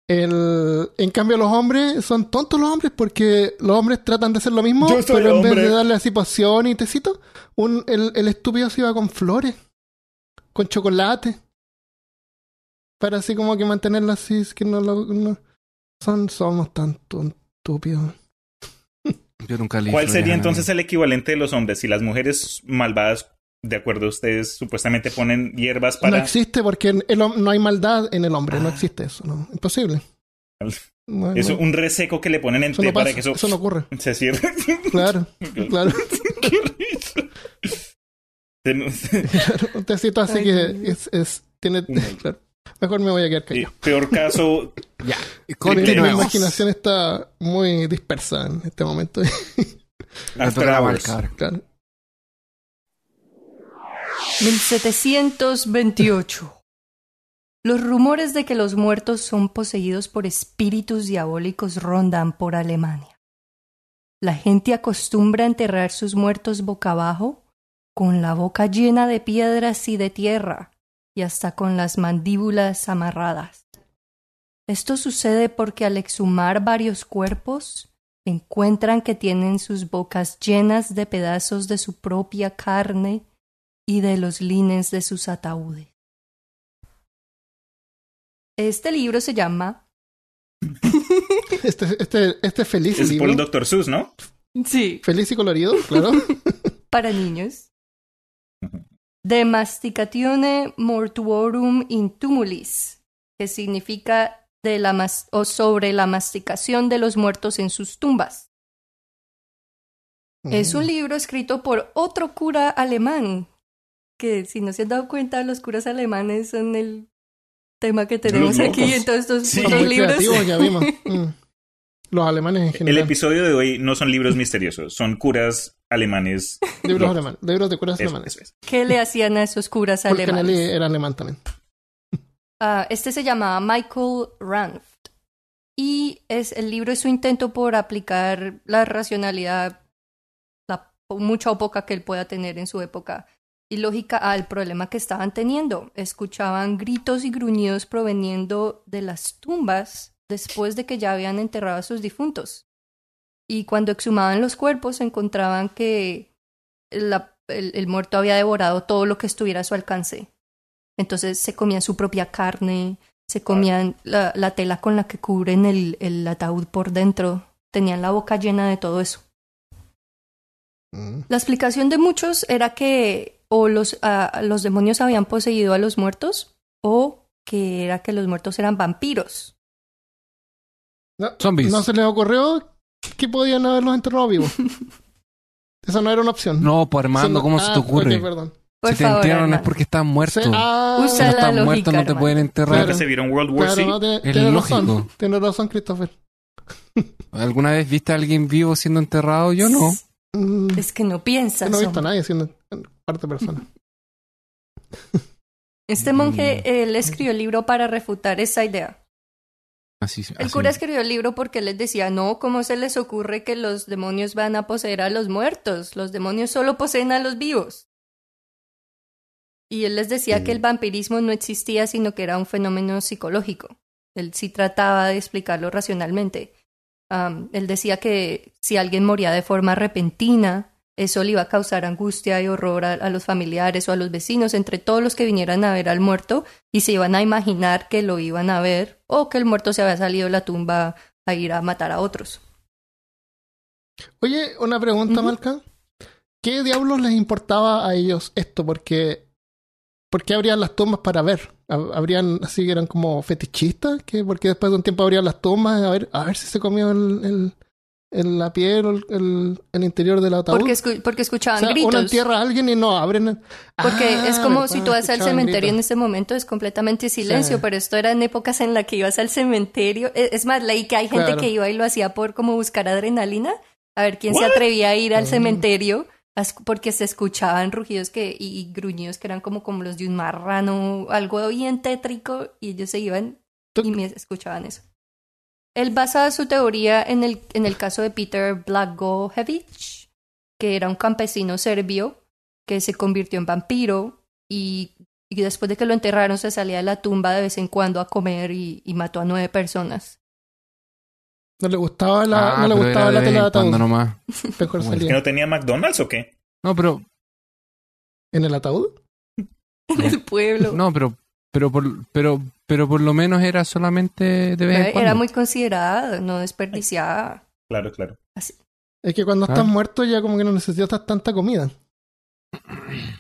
El, en cambio, los hombres son tontos los hombres porque los hombres tratan de hacer lo mismo, Yo soy pero en vez de darle así poción y tecito, un, el, el estúpido se iba con flores, con chocolate, para así como que mantenerla así, es que no lo... no- son, somos tan estúpidos. Yo nunca leí ¿Cuál sería entonces el equivalente de los hombres? Si las mujeres malvadas, de acuerdo a ustedes, supuestamente ponen hierbas No para. existe porque en el hom- no hay maldad en el hombre, no existe eso, no, imposible. No, Es no, un reseco que le ponen en té no para que eso, eso no ocurre. se cierre. Claro, claro. Qué risa. Se- un tecito así Ay, que es, es tiene claro. mejor me voy a quedar eh, callado peor caso, Ya, mi imaginación está muy dispersa en este momento Me After Hours. claro. 1728. Los rumores de que los muertos son poseídos por espíritus diabólicos rondan por Alemania. La gente acostumbra enterrar sus muertos boca abajo, con la boca llena de piedras y de tierra, y hasta con las mandíbulas amarradas. Esto sucede porque al exhumar varios cuerpos, encuentran que tienen sus bocas llenas de pedazos de su propia carne y de los lines de sus ataúdes. Este libro se llama este este este feliz es por el Dr. Seuss, ¿no? Sí, feliz y colorido claro para niños. De Masticatione Mortuorum in Tumulis, que significa de la mas- o sobre la masticación de los muertos en sus tumbas. Es un libro escrito por otro cura alemán, que si no se han dado cuenta, los curas alemanes son el tema que tenemos Los aquí en todos estos Sí. son libros. ya vimos Mm. los alemanes en El general episodio de hoy no son libros misteriosos, son curas alemanes. libros alemanes libros de curas Eso, alemanes eso es. ¿Qué le hacían a esos curas porque alemanes? Nelly era alemán también Ah, este se llamaba Michael Ranft. Y es, el libro es su intento por aplicar la racionalidad, la mucha o poca que él pueda tener en su época, y lógica al problema que estaban teniendo. Escuchaban gritos y gruñidos proveniendo de las tumbas después de que ya habían enterrado a sus difuntos. Y cuando exhumaban los cuerpos encontraban que la- el- el muerto había devorado todo lo que estuviera a su alcance. Entonces se comían su propia carne, se comían la, la tela con la que cubren el, el ataúd por dentro, tenían la boca llena de todo eso. Mm. La explicación de muchos era que o los, ah, los demonios habían poseído a los muertos o que era que los muertos eran vampiros. no, Zombies. no se les ocurrió que podían haberlos enterrado vivos esa no era una opción No, pues Armando, ¿cómo se te ah, ocurre? ok, perdón Por si te favor, entierran es porque están muertos. Se- ah, Usa si no están muertos no te hermano. pueden enterrar. Creo que se vieron World War claro, Z. no, tiene, Es tiene lógico. razón tiene razón Christopher ¿Alguna vez viste a alguien vivo siendo enterrado? Yo no. Mm, Es que no piensas. yo no he visto a nadie siendo parte de persona Este Mm. monje él escribió el libro para refutar esa idea. Así, El cura escribió el libro porque les decía, no, ¿cómo se les ocurre que los demonios van a poseer a los muertos? Los demonios solo poseen a los vivos. Y él les decía que el vampirismo no existía, sino que era un fenómeno psicológico. Él sí trataba de explicarlo racionalmente. Él decía que si alguien moría de forma repentina, eso le iba a causar angustia y horror a, a los familiares o a los vecinos, entre todos los que vinieran a ver al muerto y se iban a imaginar que lo iban a ver o que el muerto se había salido de la tumba a ir a matar a otros. Oye, una pregunta, Ujú. Malca. ¿Qué diablos les importaba a ellos esto? Porque ¿Por qué abrían las tumbas para ver? Hab- ¿Habrían así que eran como fetichistas? ¿Qué? Porque después de un tiempo abrían las tumbas a ver, a ver si se comió el, el- el- la piel o el, el- el interior del ataúd. Porque, escu- porque o escuchaban sea, gritos. uno entierra a alguien y no abren. Porque Ah, es como verdad, si tú vas al cementerio en este momento, es completamente silencio, Sí. pero esto era en épocas en las que ibas al cementerio. E- Es más, leí que hay gente Claro. que iba y lo hacía por como buscar adrenalina, a ver quién se atrevía a ir al Mm. cementerio, porque se escuchaban rugidos que, y, y gruñidos que eran como, como los de un marrano, algo bien tétrico, y ellos se iban Tú- y me escuchaban eso. Él basa su teoría en el, en el caso de Peter Blagojevich, que era un campesino serbio que se convirtió en vampiro y, y después de que lo enterraron se salía de la tumba de vez en cuando a comer y, y mató a nueve personas. No le gustaba la, Ah, no le gustaba la tela de ataúd. nomás. Mejor Bueno, ¿Que no tenía McDonald's o qué? No, pero ¿En el ataúd? En el pueblo. no, pero pero por pero pero por lo menos era solamente de vez en cuando. era muy considerada, no desperdiciada. Claro, claro. Es que cuando Ah. estás muerto ya como que no necesitas tanta comida.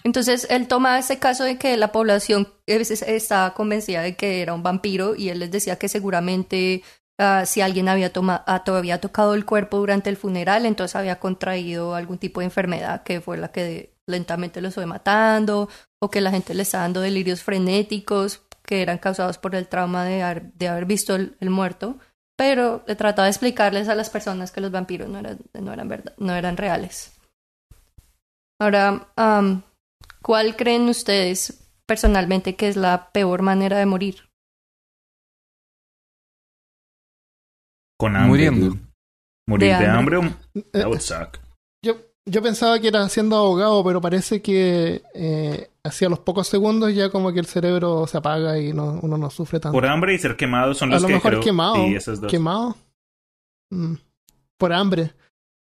Entonces él toma ese caso de que la población a veces estaba convencida de que era un vampiro y él les decía que seguramente ah, si alguien había, toma- ah, todavía tocado el cuerpo durante el funeral, entonces había contraído algún tipo de enfermedad que fue la que lentamente los fue matando o que la gente le estaba dando delirios frenéticos que eran causados por el trauma de haber, de haber visto el, el muerto. Pero le trataba de explicarles a las personas que los vampiros no eran, no eran, verdad, no eran reales. Ahora, am, ¿cuál creen ustedes personalmente que es la peor manera de morir? Con hambre. Muriendo. Morir De de, hambre. hambre. Eh, That would suck. Yo, pensaba que era siendo abogado, pero parece que eh, hacia los pocos segundos ya como que el cerebro se apaga y no, uno no sufre tanto. Por hambre y ser quemado son A los lo que mejor creo- quemado. Sí, esos dos. Quemado. Mm. Por hambre.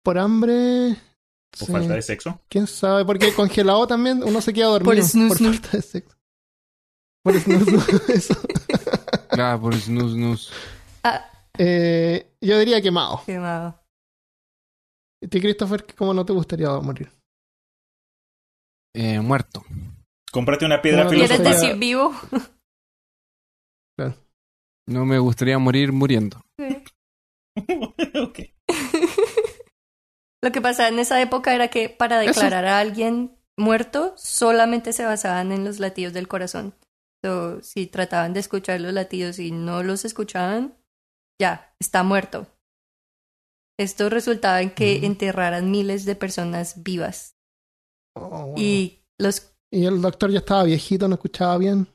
Por hambre. Sí. falta de sexo. ¿Quién sabe? Porque congelado también uno se queda dormido. Por snus, snus. falta de sexo. Por snus, snus, eso. Claro, por snus snus. Ah, Eh, yo diría quemado. quemado. ¿Y ti, Christopher, cómo no te gustaría morir? Eh, muerto. Cómprate una piedra ¿Quieres filosofal. filosofal. decir vivo? No me gustaría morir muriendo. ok. Lo que pasaba en esa época era que para Eso- declarar a alguien muerto solamente se basaban en los latidos del corazón. So, si trataban de escuchar los latidos y no los escuchaban, ya, está muerto. Esto resultaba en que enterraran miles de personas vivas. Oh, wow. Y los... Y el doctor ya estaba viejito, no escuchaba bien.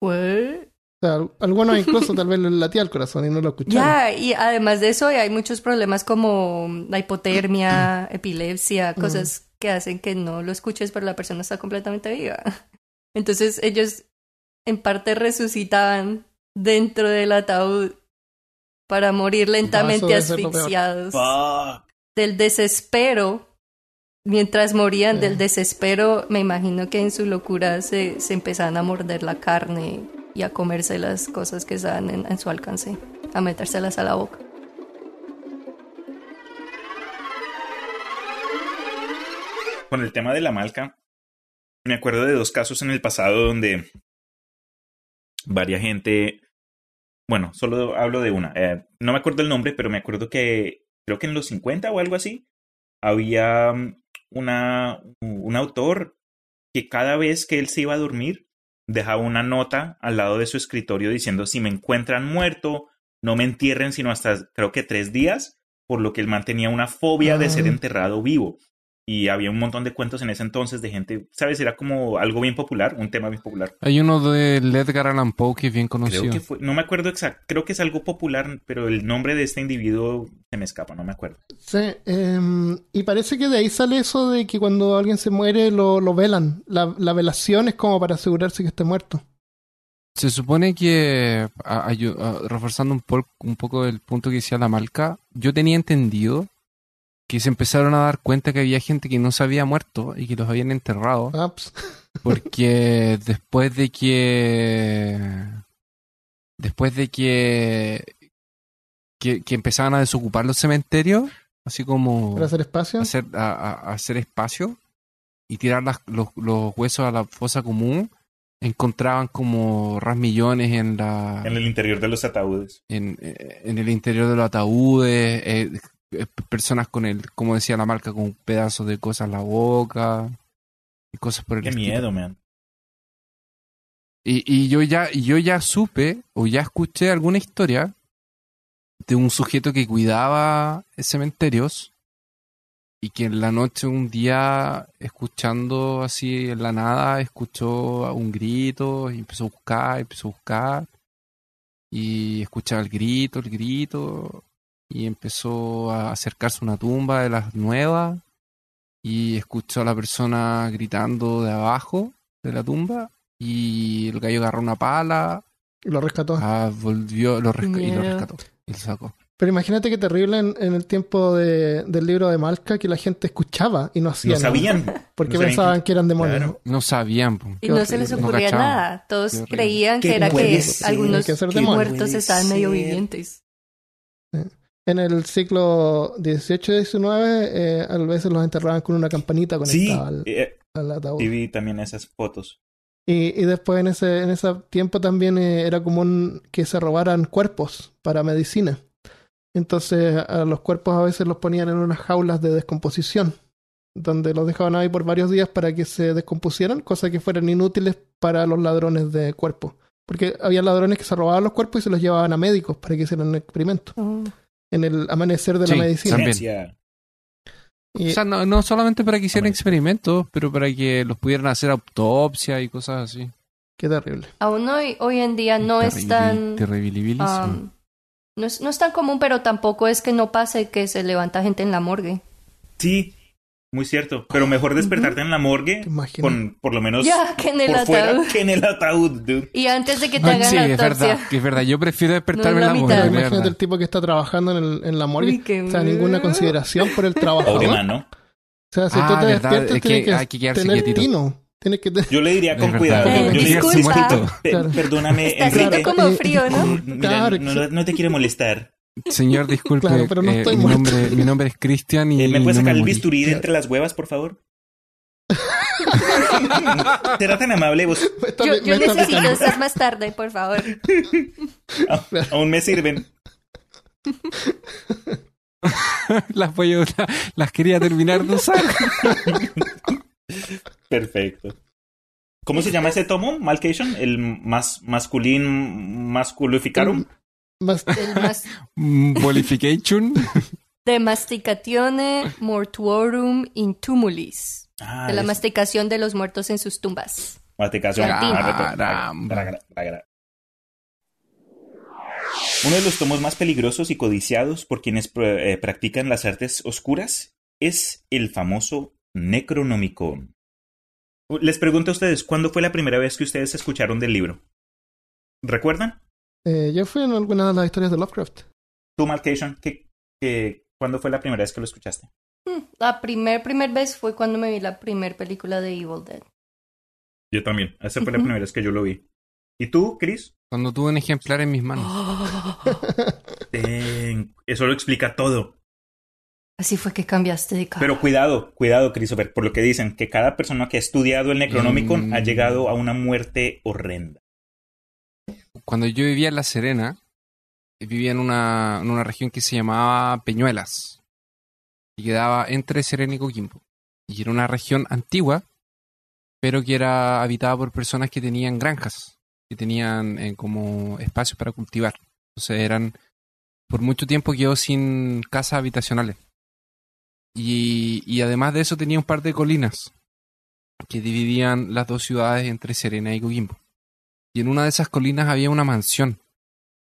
¿What? O sea, algunos incluso tal vez le latía el corazón y no lo escuchaban. Ya, y además de eso hay muchos problemas como la hipotermia, epilepsia, cosas que hacen que no lo escuches, pero la persona está completamente viva. Entonces ellos en parte resucitaban dentro del ataúd para morir lentamente asfixiados del desespero. Mientras morían Sí. del desespero, me imagino que en su locura se, se empezaban a morder la carne y a comerse las cosas que estaban en, en su alcance, a metérselas a la boca. Con el tema de la malca, me acuerdo de dos casos en el pasado donde varia gente, bueno, solo hablo de una, eh, no me acuerdo el nombre, pero me acuerdo que creo que en los 50 o algo así, había mm, una, un autor que cada vez que él se iba a dormir, dejaba una nota al lado de su escritorio diciendo, si me encuentran muerto, no me entierren sino hasta creo que tres días, por lo que él mantenía una fobia de ser Ah. enterrado vivo. Y había un montón de cuentos en ese entonces de gente, ¿sabes? Era como algo bien popular, un tema bien popular. Hay uno de Edgar Allan Poe que es bien conocido. Creo que fue, no me acuerdo exacto, creo que es algo popular, pero el nombre de este individuo se me escapa, no me acuerdo. Sí, em, y parece que de ahí sale eso de que cuando alguien se muere lo, lo velan. La, la velación es como para asegurarse que esté muerto. Se supone que, a- ayu- a- reforzando un, un poco el punto que decía la Malca, yo tenía entendido que se empezaron a dar cuenta que había gente que no se había muerto y que los habían enterrado, Ah, pues, porque después de que... Después de que... Que, que empezaban a desocupar los cementerios, así como para hacer espacio. hacer, a, hacer espacio y tirar las- los, los huesos a la fosa común, encontraban como rasmillones en la En el interior de los ataúdes. en, eh, en el interior de los ataúdes, eh, personas con el, como decía la marca, con pedazos de cosas en la boca y cosas por el Qué estilo. miedo, man. Y, y yo ya, yo ya supe o ya escuché alguna historia de un sujeto que cuidaba cementerios y que en la noche un día escuchando así en la nada escuchó un grito y empezó a buscar, empezó a buscar y escuchaba el grito, el grito y empezó a acercarse a una tumba de las nuevas y escuchó a la persona gritando de abajo de la tumba y el gallo agarró una pala, Y lo rescató. ah, volvió lo resca- y lo rescató y lo sacó. Pero imagínate qué terrible en, en el tiempo de- del libro de Malca que la gente escuchaba y no hacía No nada. sabían. Porque no sabían pensaban que- que eran demonios. Claro. No sabían. po. Y no se les. No ocurría nada. Todos Qué creían ¿Qué que era que ser? algunos Que ser ¿Qué demonio. muertos estaban medio vivientes. En el siglo XVIII y XIX, eh, a veces los enterraban con una campanita Sí, conectada al, eh, al ataúd. sí vi también esas fotos. Y, y después en ese, en ese tiempo también eh, era común que se robaran cuerpos para medicina. Entonces a los cuerpos a veces los ponían en unas jaulas de descomposición, donde los dejaban ahí por varios días para que se descompusieran, cosas que fueran inútiles para los ladrones de cuerpos. Porque había ladrones que se robaban los cuerpos y se los llevaban a médicos para que hicieran experimentos Oh. En el amanecer de Sí, la medicina. también. Y- O sea, no, no solamente para que hicieran experimentos, pero para que los pudieran hacer autopsia y cosas así. qué terrible. Aún hoy, hoy en día no es tan... um, no, es, no es tan común, pero tampoco es que no pase que se levanta gente en la morgue. Sí, muy cierto. Pero mejor despertarte en la morgue con por lo menos Ya, que en el por fuera ataúd. que en el ataúd, dude. Y antes de que te hagan sí, la es verdad, es verdad. Yo prefiero despertarme No, en la la mitad. morgue, Imagínate verdad. el tipo que está trabajando en, el- en la morgue. Uy, qué o sea, ninguna consideración por el trabajador. Pobre man, ¿no? O sea, si Ah, tú te verdad, despiertas, es que tienes que, hay que quedarse tener quietito. tino. Tienes que... te- Yo le diría con cuidado. Eh, yo le diría, disculpa. "Disculpe, pe- Claro. perdóname, Está Enrique. como eh, frío, ¿no? Mira, Claro, no, no- no te quiero molestar. Señor, disculpe. Claro, pero no eh, estoy mi, nombre, mi nombre es Cristian y. Eh, ¿Me puedes no sacar el bisturí de entre las huevas, por favor? Será tan amable, vos. Yo, necesito esas más tarde, por favor. a- aún me sirven. las, voy a- las quería terminar de usar. Perfecto. ¿Cómo se llama ese tomo? Malcation, el más masculín masculificarum. El mas- Mm, Bolification. de masticatione mortuorum in tumulis. Ah, De la es- masticación de los muertos en sus tumbas. Masticación. Gra- Uno de los tomos más peligrosos y codiciados por quienes pr- eh, practican las artes oscuras es el famoso Necronomicon. Les pregunto a ustedes, ¿cuándo fue la primera vez que ustedes escucharon del libro? ¿Recuerdan? Eh, yo fui en alguna de las historias de Lovecraft. Tú, Malcation, ¿qué, qué- ¿cuándo fue la primera vez que lo escuchaste? Hmm, La primer, primer vez fue cuando me vi la primer película de Evil Dead. Yo también. Esa fue la primera vez que yo lo vi. ¿Y tú, Chris? Cuando tuve un ejemplar en mis manos. Ten- Eso lo explica todo. Así fue que cambiaste de cara. Pero cuidado, cuidado, Christopher, por lo que dicen, que cada persona que ha estudiado el Necronomicon Mm. ha llegado a una muerte horrenda. Cuando yo vivía en La Serena, vivía en una, en una región que se llamaba Peñuelas. Y quedaba entre Serena y Coquimbo. Y era una región antigua, pero que era habitada por personas que tenían granjas, que tenían eh, como espacios para cultivar. Entonces eran, por mucho tiempo quedó sin casas habitacionales. Y, y además de eso tenía un par de colinas que dividían las dos ciudades entre Serena y Coquimbo. Y en una de esas colinas había una mansión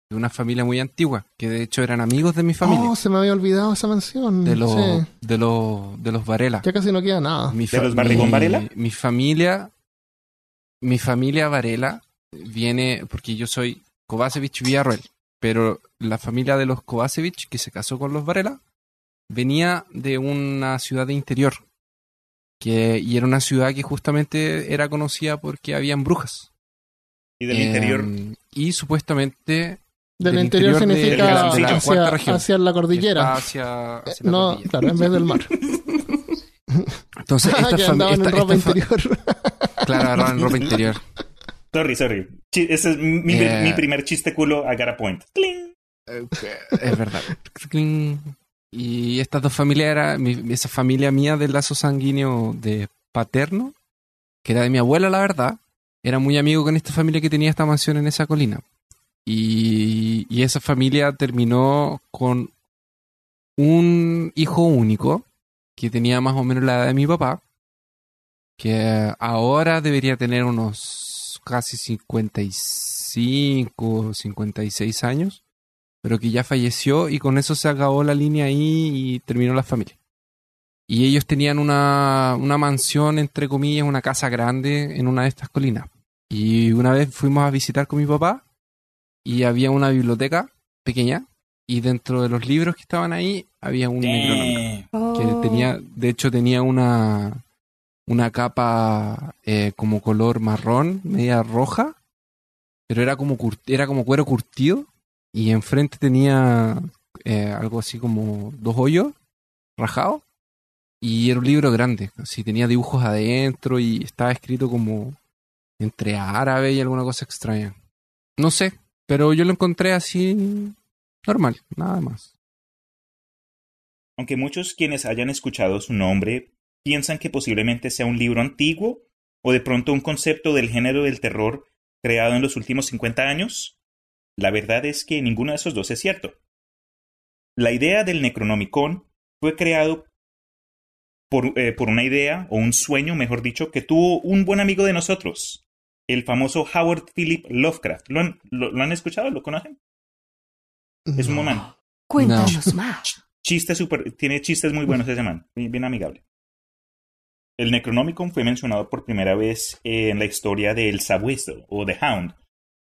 de una familia muy antigua, que de hecho eran amigos de mi familia, Oh, se me había olvidado esa mansión. de los Sí. de los de los Varela. Ya casi no queda nada. Mi ¿De los Barrigón mi- Varela? Mi familia, mi familia Varela viene, porque yo soy Kovacevic Villarroel, pero la familia de los Kovacevic, que se casó con los Varela, venía de una ciudad de interior, que, y era una ciudad que justamente era conocida porque habían brujas. Y del Eh, interior. Y supuestamente... Del, del interior, significa de la- de la hacia, región. hacia la cordillera. hacia, Eh, hacia la no, cordillera. claro, en vez del mar. Entonces, esta que fami- andaban esta- en ropa interior. Claro, agarraban ropa interior. Sorry, sorry. Ese es mi, Eh. mi primer chiste culo a Gara Point. ¡Cling! Es verdad. Y estas dos familias era mi- esa familia mía del lazo sanguíneo de paterno, que era de mi abuela, la verdad, era muy amigo con esta familia que tenía esta mansión en esa colina. Y, esa familia terminó con un hijo único que tenía más o menos la edad de mi papá, que ahora debería tener unos casi 55, 56 años pero que ya falleció y con eso se acabó la línea ahí y terminó la familia. Y ellos tenían una, una mansión, entre comillas, una casa grande en una de estas colinas. Y una vez fuimos a visitar con mi papá y había una biblioteca pequeña y dentro de los libros que estaban ahí había un Necronómico Damn. que Oh. tenía, de hecho tenía una, una capa eh, como color marrón, media roja, pero era como, cur- era como cuero curtido y enfrente tenía eh, algo así como dos hoyos rajados y era un libro grande, así tenía dibujos adentro y estaba escrito como entre árabe y alguna cosa extraña. No sé, pero yo lo encontré así normal, nada más. Aunque muchos quienes hayan escuchado su nombre piensan que posiblemente sea un libro antiguo o de pronto un concepto del género del terror creado en los últimos 50 años, la verdad es que ninguno de esos dos es cierto. La idea del Necronomicon fue creado por, eh, por una idea o un sueño, mejor dicho, que tuvo un buen amigo de nosotros, el famoso Howard Philip Lovecraft. ¿Lo han, lo- lo han escuchado? ¿Lo conocen? Es un No. man. Cuéntanos más. Chiste super, tiene chistes muy buenos ese man, bien, bien amigable. El Necronomicon fue mencionado por primera vez en la historia del Sabueso o The Hound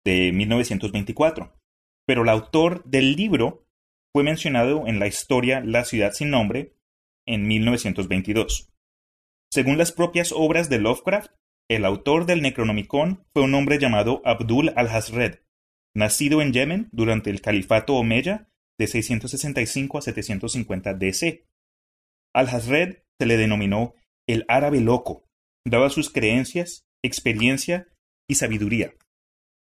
de 1924, pero el autor del libro fue mencionado en la historia La ciudad sin nombre en 1922. Según las propias obras de Lovecraft, el autor del Necronomicon fue un hombre llamado Abdul al-Hazred, nacido en Yemen durante el califato Omeya de 665 a 750 DC. Al-Hazred se le denominó el árabe loco, dado sus creencias, experiencia y sabiduría.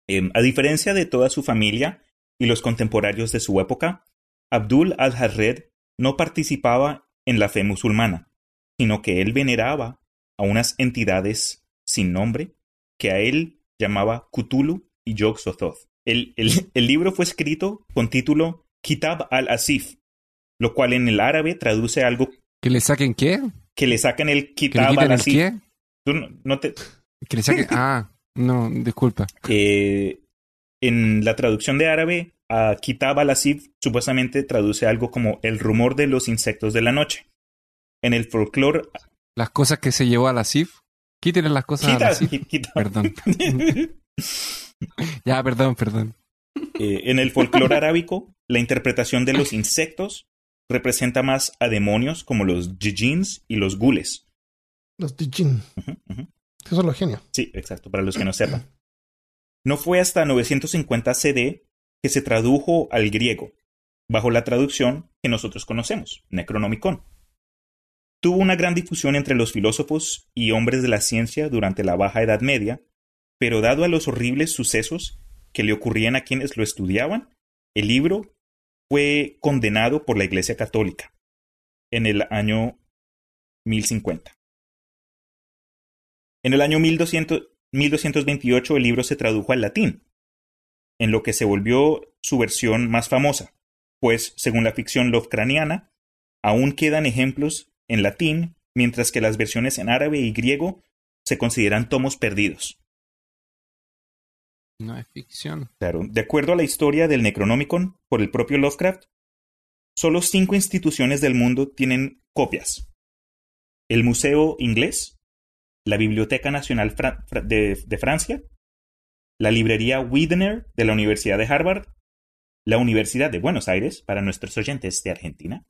Em, a diferencia de toda su familia y los contemporáneos de su época, Abdul al-Hazred no participaba en la fe musulmana, sino que él veneraba a unas entidades sin nombre que a él llamaba Cthulhu y Yog-Sothoth. El, el- el libro fue escrito con título Kitab al-Asif, lo cual en el árabe traduce algo ¿Que le saquen qué? que le sacan el ¿Que le Kitab al-Asif. Tú no, no te, Que le saquen... Ah, no, disculpa. eh, en la traducción de árabe, a Kitab al-Asif supuestamente traduce algo como el rumor de los insectos de la noche. En el folclore, Las cosas que se llevó a la Quítenle las cosas a la Quita- CIF. quita- Perdón. Ya, perdón, perdón. Eh, en el folclore arábico, la interpretación de los insectos representa más a demonios como los djinns y los gules. Los ujú. Que son los genios. Sí, exacto, para los que no sepan. No fue hasta 950 CD que se tradujo al griego, bajo la traducción que nosotros conocemos, Necronomicon. Tuvo una gran difusión entre los filósofos y hombres de la ciencia durante la Baja Edad Media, pero dado a los horribles sucesos que le ocurrían a quienes lo estudiaban, el libro fue condenado por la Iglesia Católica en el año 1050. En el año 1200 1228 el libro se tradujo al latín, en lo que se volvió su versión más famosa, pues, según la ficción lovecraniana, aún quedan ejemplos en latín, mientras que las versiones en árabe y griego se consideran tomos perdidos. No es ficción. Claro, de acuerdo a la historia del Necronomicon por el propio Lovecraft, solo cinco instituciones del mundo tienen copias. El Museo Inglés, la Biblioteca Nacional Fra- de, de Francia, la Librería Widener de la Universidad de Harvard, la Universidad de Buenos Aires, para nuestros oyentes de Argentina,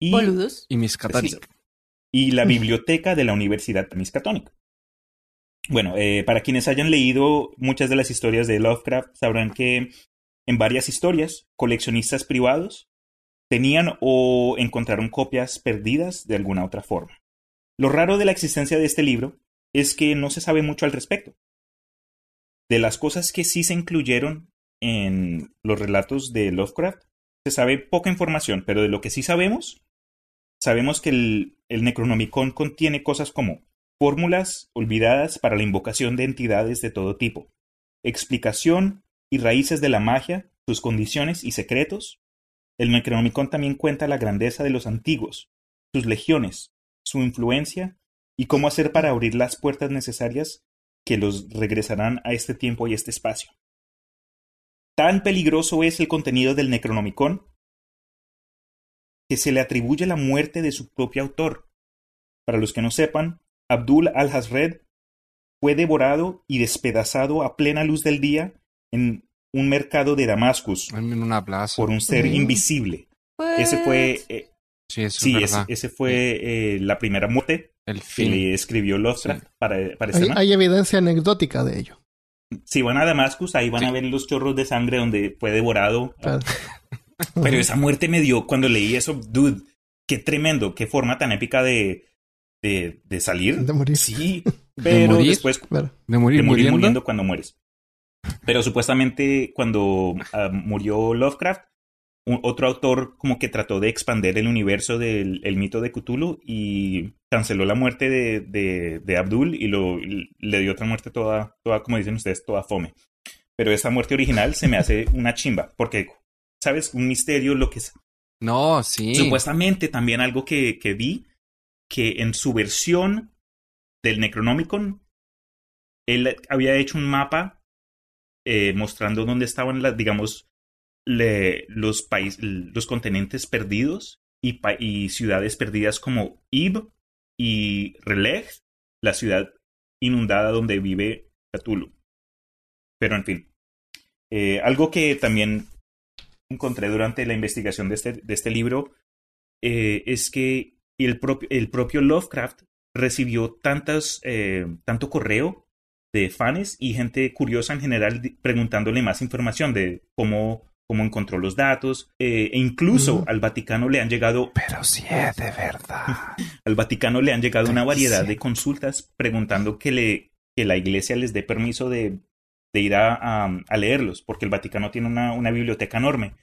y, Boludos. Y Miskatonic. y la Biblioteca de la Universidad Miskatonic. Bueno, eh, para quienes hayan leído muchas de las historias de Lovecraft, sabrán que en varias historias, coleccionistas privados tenían o encontraron copias perdidas de alguna otra forma. Lo raro de la existencia de este libro es que no se sabe mucho al respecto. De las cosas que sí se incluyeron en los relatos de Lovecraft, se sabe poca información, pero de lo que sí sabemos, sabemos que el, Necronomicon contiene cosas como fórmulas olvidadas para la invocación de entidades de todo tipo, explicación y raíces de la magia, sus condiciones y secretos. El Necronomicon también cuenta la grandeza de los antiguos, sus legiones, su influencia y cómo hacer para abrir las puertas necesarias que los regresarán a este tiempo y este espacio. Tan peligroso es el contenido del Necronomicon que se le atribuye la muerte de su propio autor. Para los que no sepan, Abdul al-Hazred fue devorado y despedazado a plena luz del día en un mercado de Damascus En una plaza. por un ser Mm. invisible. Ese fue, eh, Sí, eso sí, es ese, fue eh, la primera muerte El que le escribió Lovecraft para, para este Hay, hay evidencia anecdótica de ello. Si van a Damascus, ahí van Sí. a ver los chorros de sangre donde fue devorado. Claro. Pero esa muerte me dio, cuando leí eso, dude, qué tremendo, qué forma tan épica de, de, de salir. De morir. Sí, pero morir? después Claro. De morir, de morir muriendo. muriendo cuando mueres. Pero supuestamente cuando ah, murió Lovecraft, un- otro autor como que trató de expander el universo del el mito de Cthulhu y canceló la muerte de, de, de Abdul y lo, y le dio otra muerte toda, toda, como dicen ustedes, toda fome. Pero esa muerte original se me hace una chimba, porque, ¿sabes? Un misterio, lo que es. No, sí. Supuestamente también algo que, que vi, que en su versión del Necronomicon, él había hecho un mapa eh, mostrando dónde estaban, las, digamos, le- los, países, los continentes perdidos y, pa- y ciudades perdidas como Ib y Releg, la ciudad inundada donde vive Cthulhu. Pero en fin, eh, algo que también encontré durante la investigación de este, de este libro eh, es que el propio, el propio Lovecraft recibió tantas, eh, tanto correo de fans y gente curiosa en general preguntándole más información de cómo, cómo encontró los datos eh, e incluso al Vaticano le han llegado Pero sí es de verdad. al Vaticano le han llegado una variedad sí. de consultas preguntando que, le, que la iglesia les dé permiso de, de ir a, a- a leerlos, porque el Vaticano tiene una, una biblioteca enorme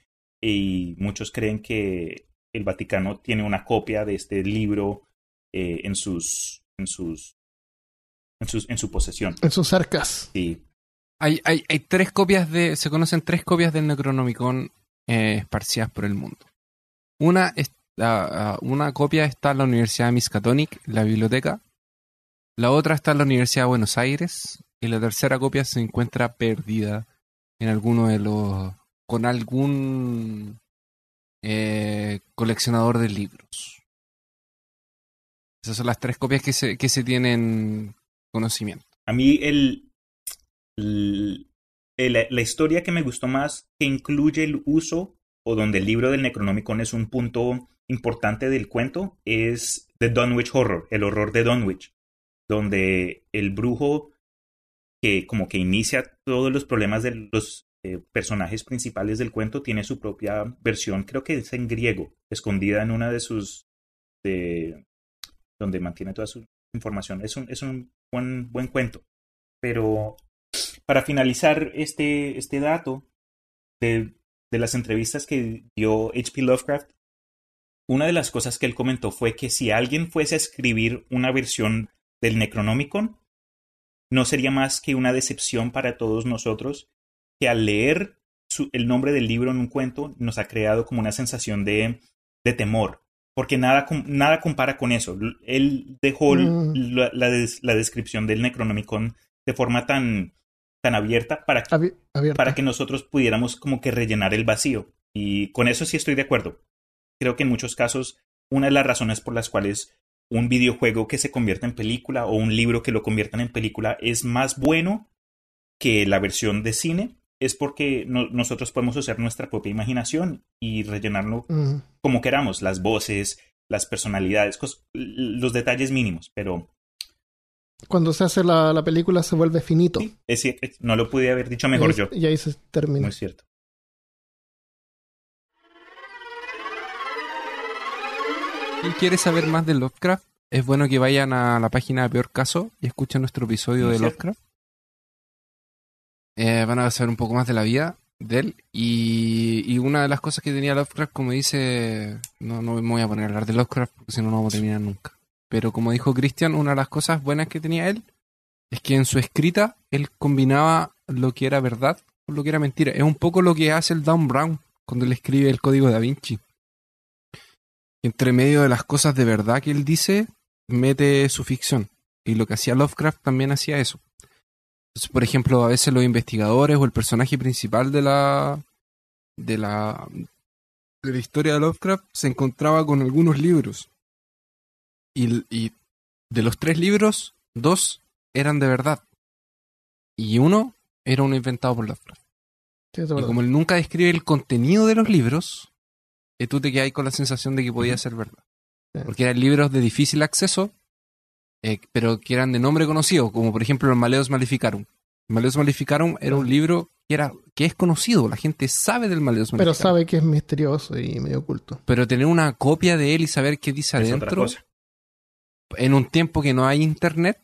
y muchos creen que el Vaticano tiene una copia de este libro eh, en sus en sus en sus en su posesión. En sus arcas. Sí. Hay, hay, hay tres copias de. Se conocen tres copias del Necronomicon eh, esparcidas por el mundo. Una, es- ah, una copia está en la Universidad de Miskatonic, la biblioteca. La otra está en la Universidad de Buenos Aires. Y la tercera copia se encuentra perdida en alguno de los. con algún eh, coleccionador de libros. Esas son las tres copias que se, que se tienen conocimiento. A mí el, el- el- la historia que me gustó más que incluye el uso o donde el libro del Necronomicon es un punto importante del cuento es The Dunwich Horror, el horror de Dunwich, donde el brujo que como que inicia todos los problemas de los eh, personajes principales del cuento tiene su propia versión, creo que es en griego, escondida en una de sus de donde mantiene toda su información. Es un, es un buen, buen cuento. Pero para finalizar este, este dato de, de las entrevistas que dio H.P. Lovecraft, una de las cosas que él comentó fue que si alguien fuese a escribir una versión del Necronomicon, no sería más que una decepción para todos nosotros que al leer su- el nombre del libro en un cuento nos ha creado como una sensación de, de temor, porque nada, nada compara con eso. Él dejó Mm. la, la des- la descripción del Necronomicon de forma tan, tan abierta para que, Abi- abierta. para que nosotros pudiéramos como que rellenar el vacío. Y con eso sí estoy de acuerdo. Creo que en muchos casos una de las razones por las cuales un videojuego que se convierta en película o un libro que lo conviertan en película es más bueno que la versión de cine es porque no- nosotros podemos usar nuestra propia imaginación y rellenarlo como queramos, las voces, las personalidades, los detalles mínimos, pero Cuando se hace la, la película se vuelve finito. sí, es cier- no lo pude haber dicho mejor y, yo. y ahí se termina. Es cierto. ¿Y quieres saber más de Lovecraft? Es bueno que vayan a la página Peor Caso y escuchen nuestro episodio de cierto. Lovecraft. Eh, van a saber un poco más de la vida de él. Y, y una de las cosas que tenía Lovecraft, como dice, no, no me voy a poner a hablar de Lovecraft porque si no, no vamos a terminar nunca. Pero como dijo Christian, una de las cosas buenas que tenía él es que en su escrita él combinaba lo que era verdad con lo que era mentira. Es un poco lo que hace el Dan Brown cuando él escribe el código da Vinci. Entre medio de las cosas de verdad que él dice, mete su ficción. Y lo que hacía Lovecraft también hacía eso. Entonces, por ejemplo, a veces los investigadores o el personaje principal de la de la de la historia de Lovecraft se encontraba con algunos libros. Y, y de los tres libros, dos eran de verdad. Y uno era uno inventado por Lovecraft. Sí, Y como él nunca describe el contenido de los libros, tú te quedas con la sensación de que podía ser verdad. Porque eran libros de difícil acceso, eh, pero que eran de nombre conocido, como por ejemplo los Maleos Maleficarum. Maleos Maleficarum era un libro que, era, que es conocido, la gente sabe del Maleos Pero Maleficarum. sabe que es misterioso y medio oculto. Pero tener una copia de él y saber qué dice Es otra adentro, cosa. en un tiempo que no hay internet,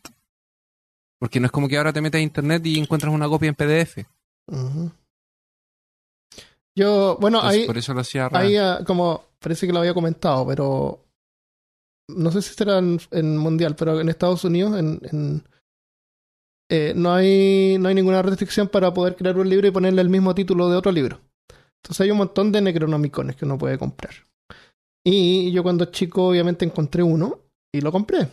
porque no es como que ahora te metes a internet y encuentras una copia en PDF. Yo, bueno, Entonces, ahí, por eso lo hacía real. ahí ah, como parece que lo había comentado, pero no sé si será en, en mundial, pero en Estados Unidos en, en- eh, no hay no hay ninguna restricción para poder crear un libro y ponerle el mismo título de otro libro. Entonces hay un montón de Necronomicones que uno puede comprar. Y yo cuando chico obviamente encontré uno y lo compré.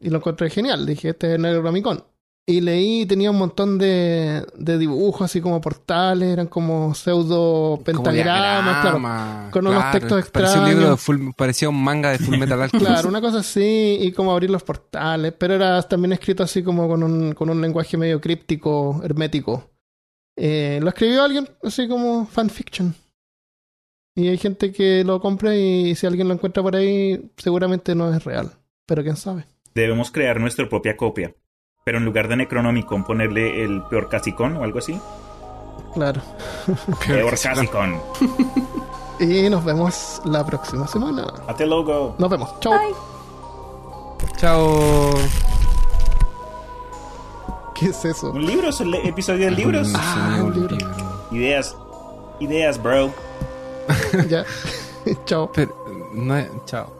Y lo encontré genial. Dije, este es el Necronomicon. Y leí, tenía un montón de, de dibujos así como portales, eran como pseudo Como pentagramas, claro. con unos textos Parecía un, libro de extraños. full- parecía un manga de Full Metal Alchemist. Claro, una cosa así, y como abrir los portales, pero era también escrito así como con un, con un lenguaje medio críptico, hermético. Eh, lo escribió alguien, así como fanfiction. Y hay gente que lo compra y si alguien lo encuentra por ahí, seguramente no es real. Pero quién sabe. Debemos crear nuestra propia copia. Pero en lugar de Necronomicon ponerle el peor casicón o algo así. Claro. Peor casicón. Y nos vemos la próxima semana. Hasta luego. Nos vemos. Bye. Chao. ¿Qué es eso? Un libro, es el episodio de libros. Ah, un libro. Ideas. Ideas, bro. ya. Chao. Pero, no chao.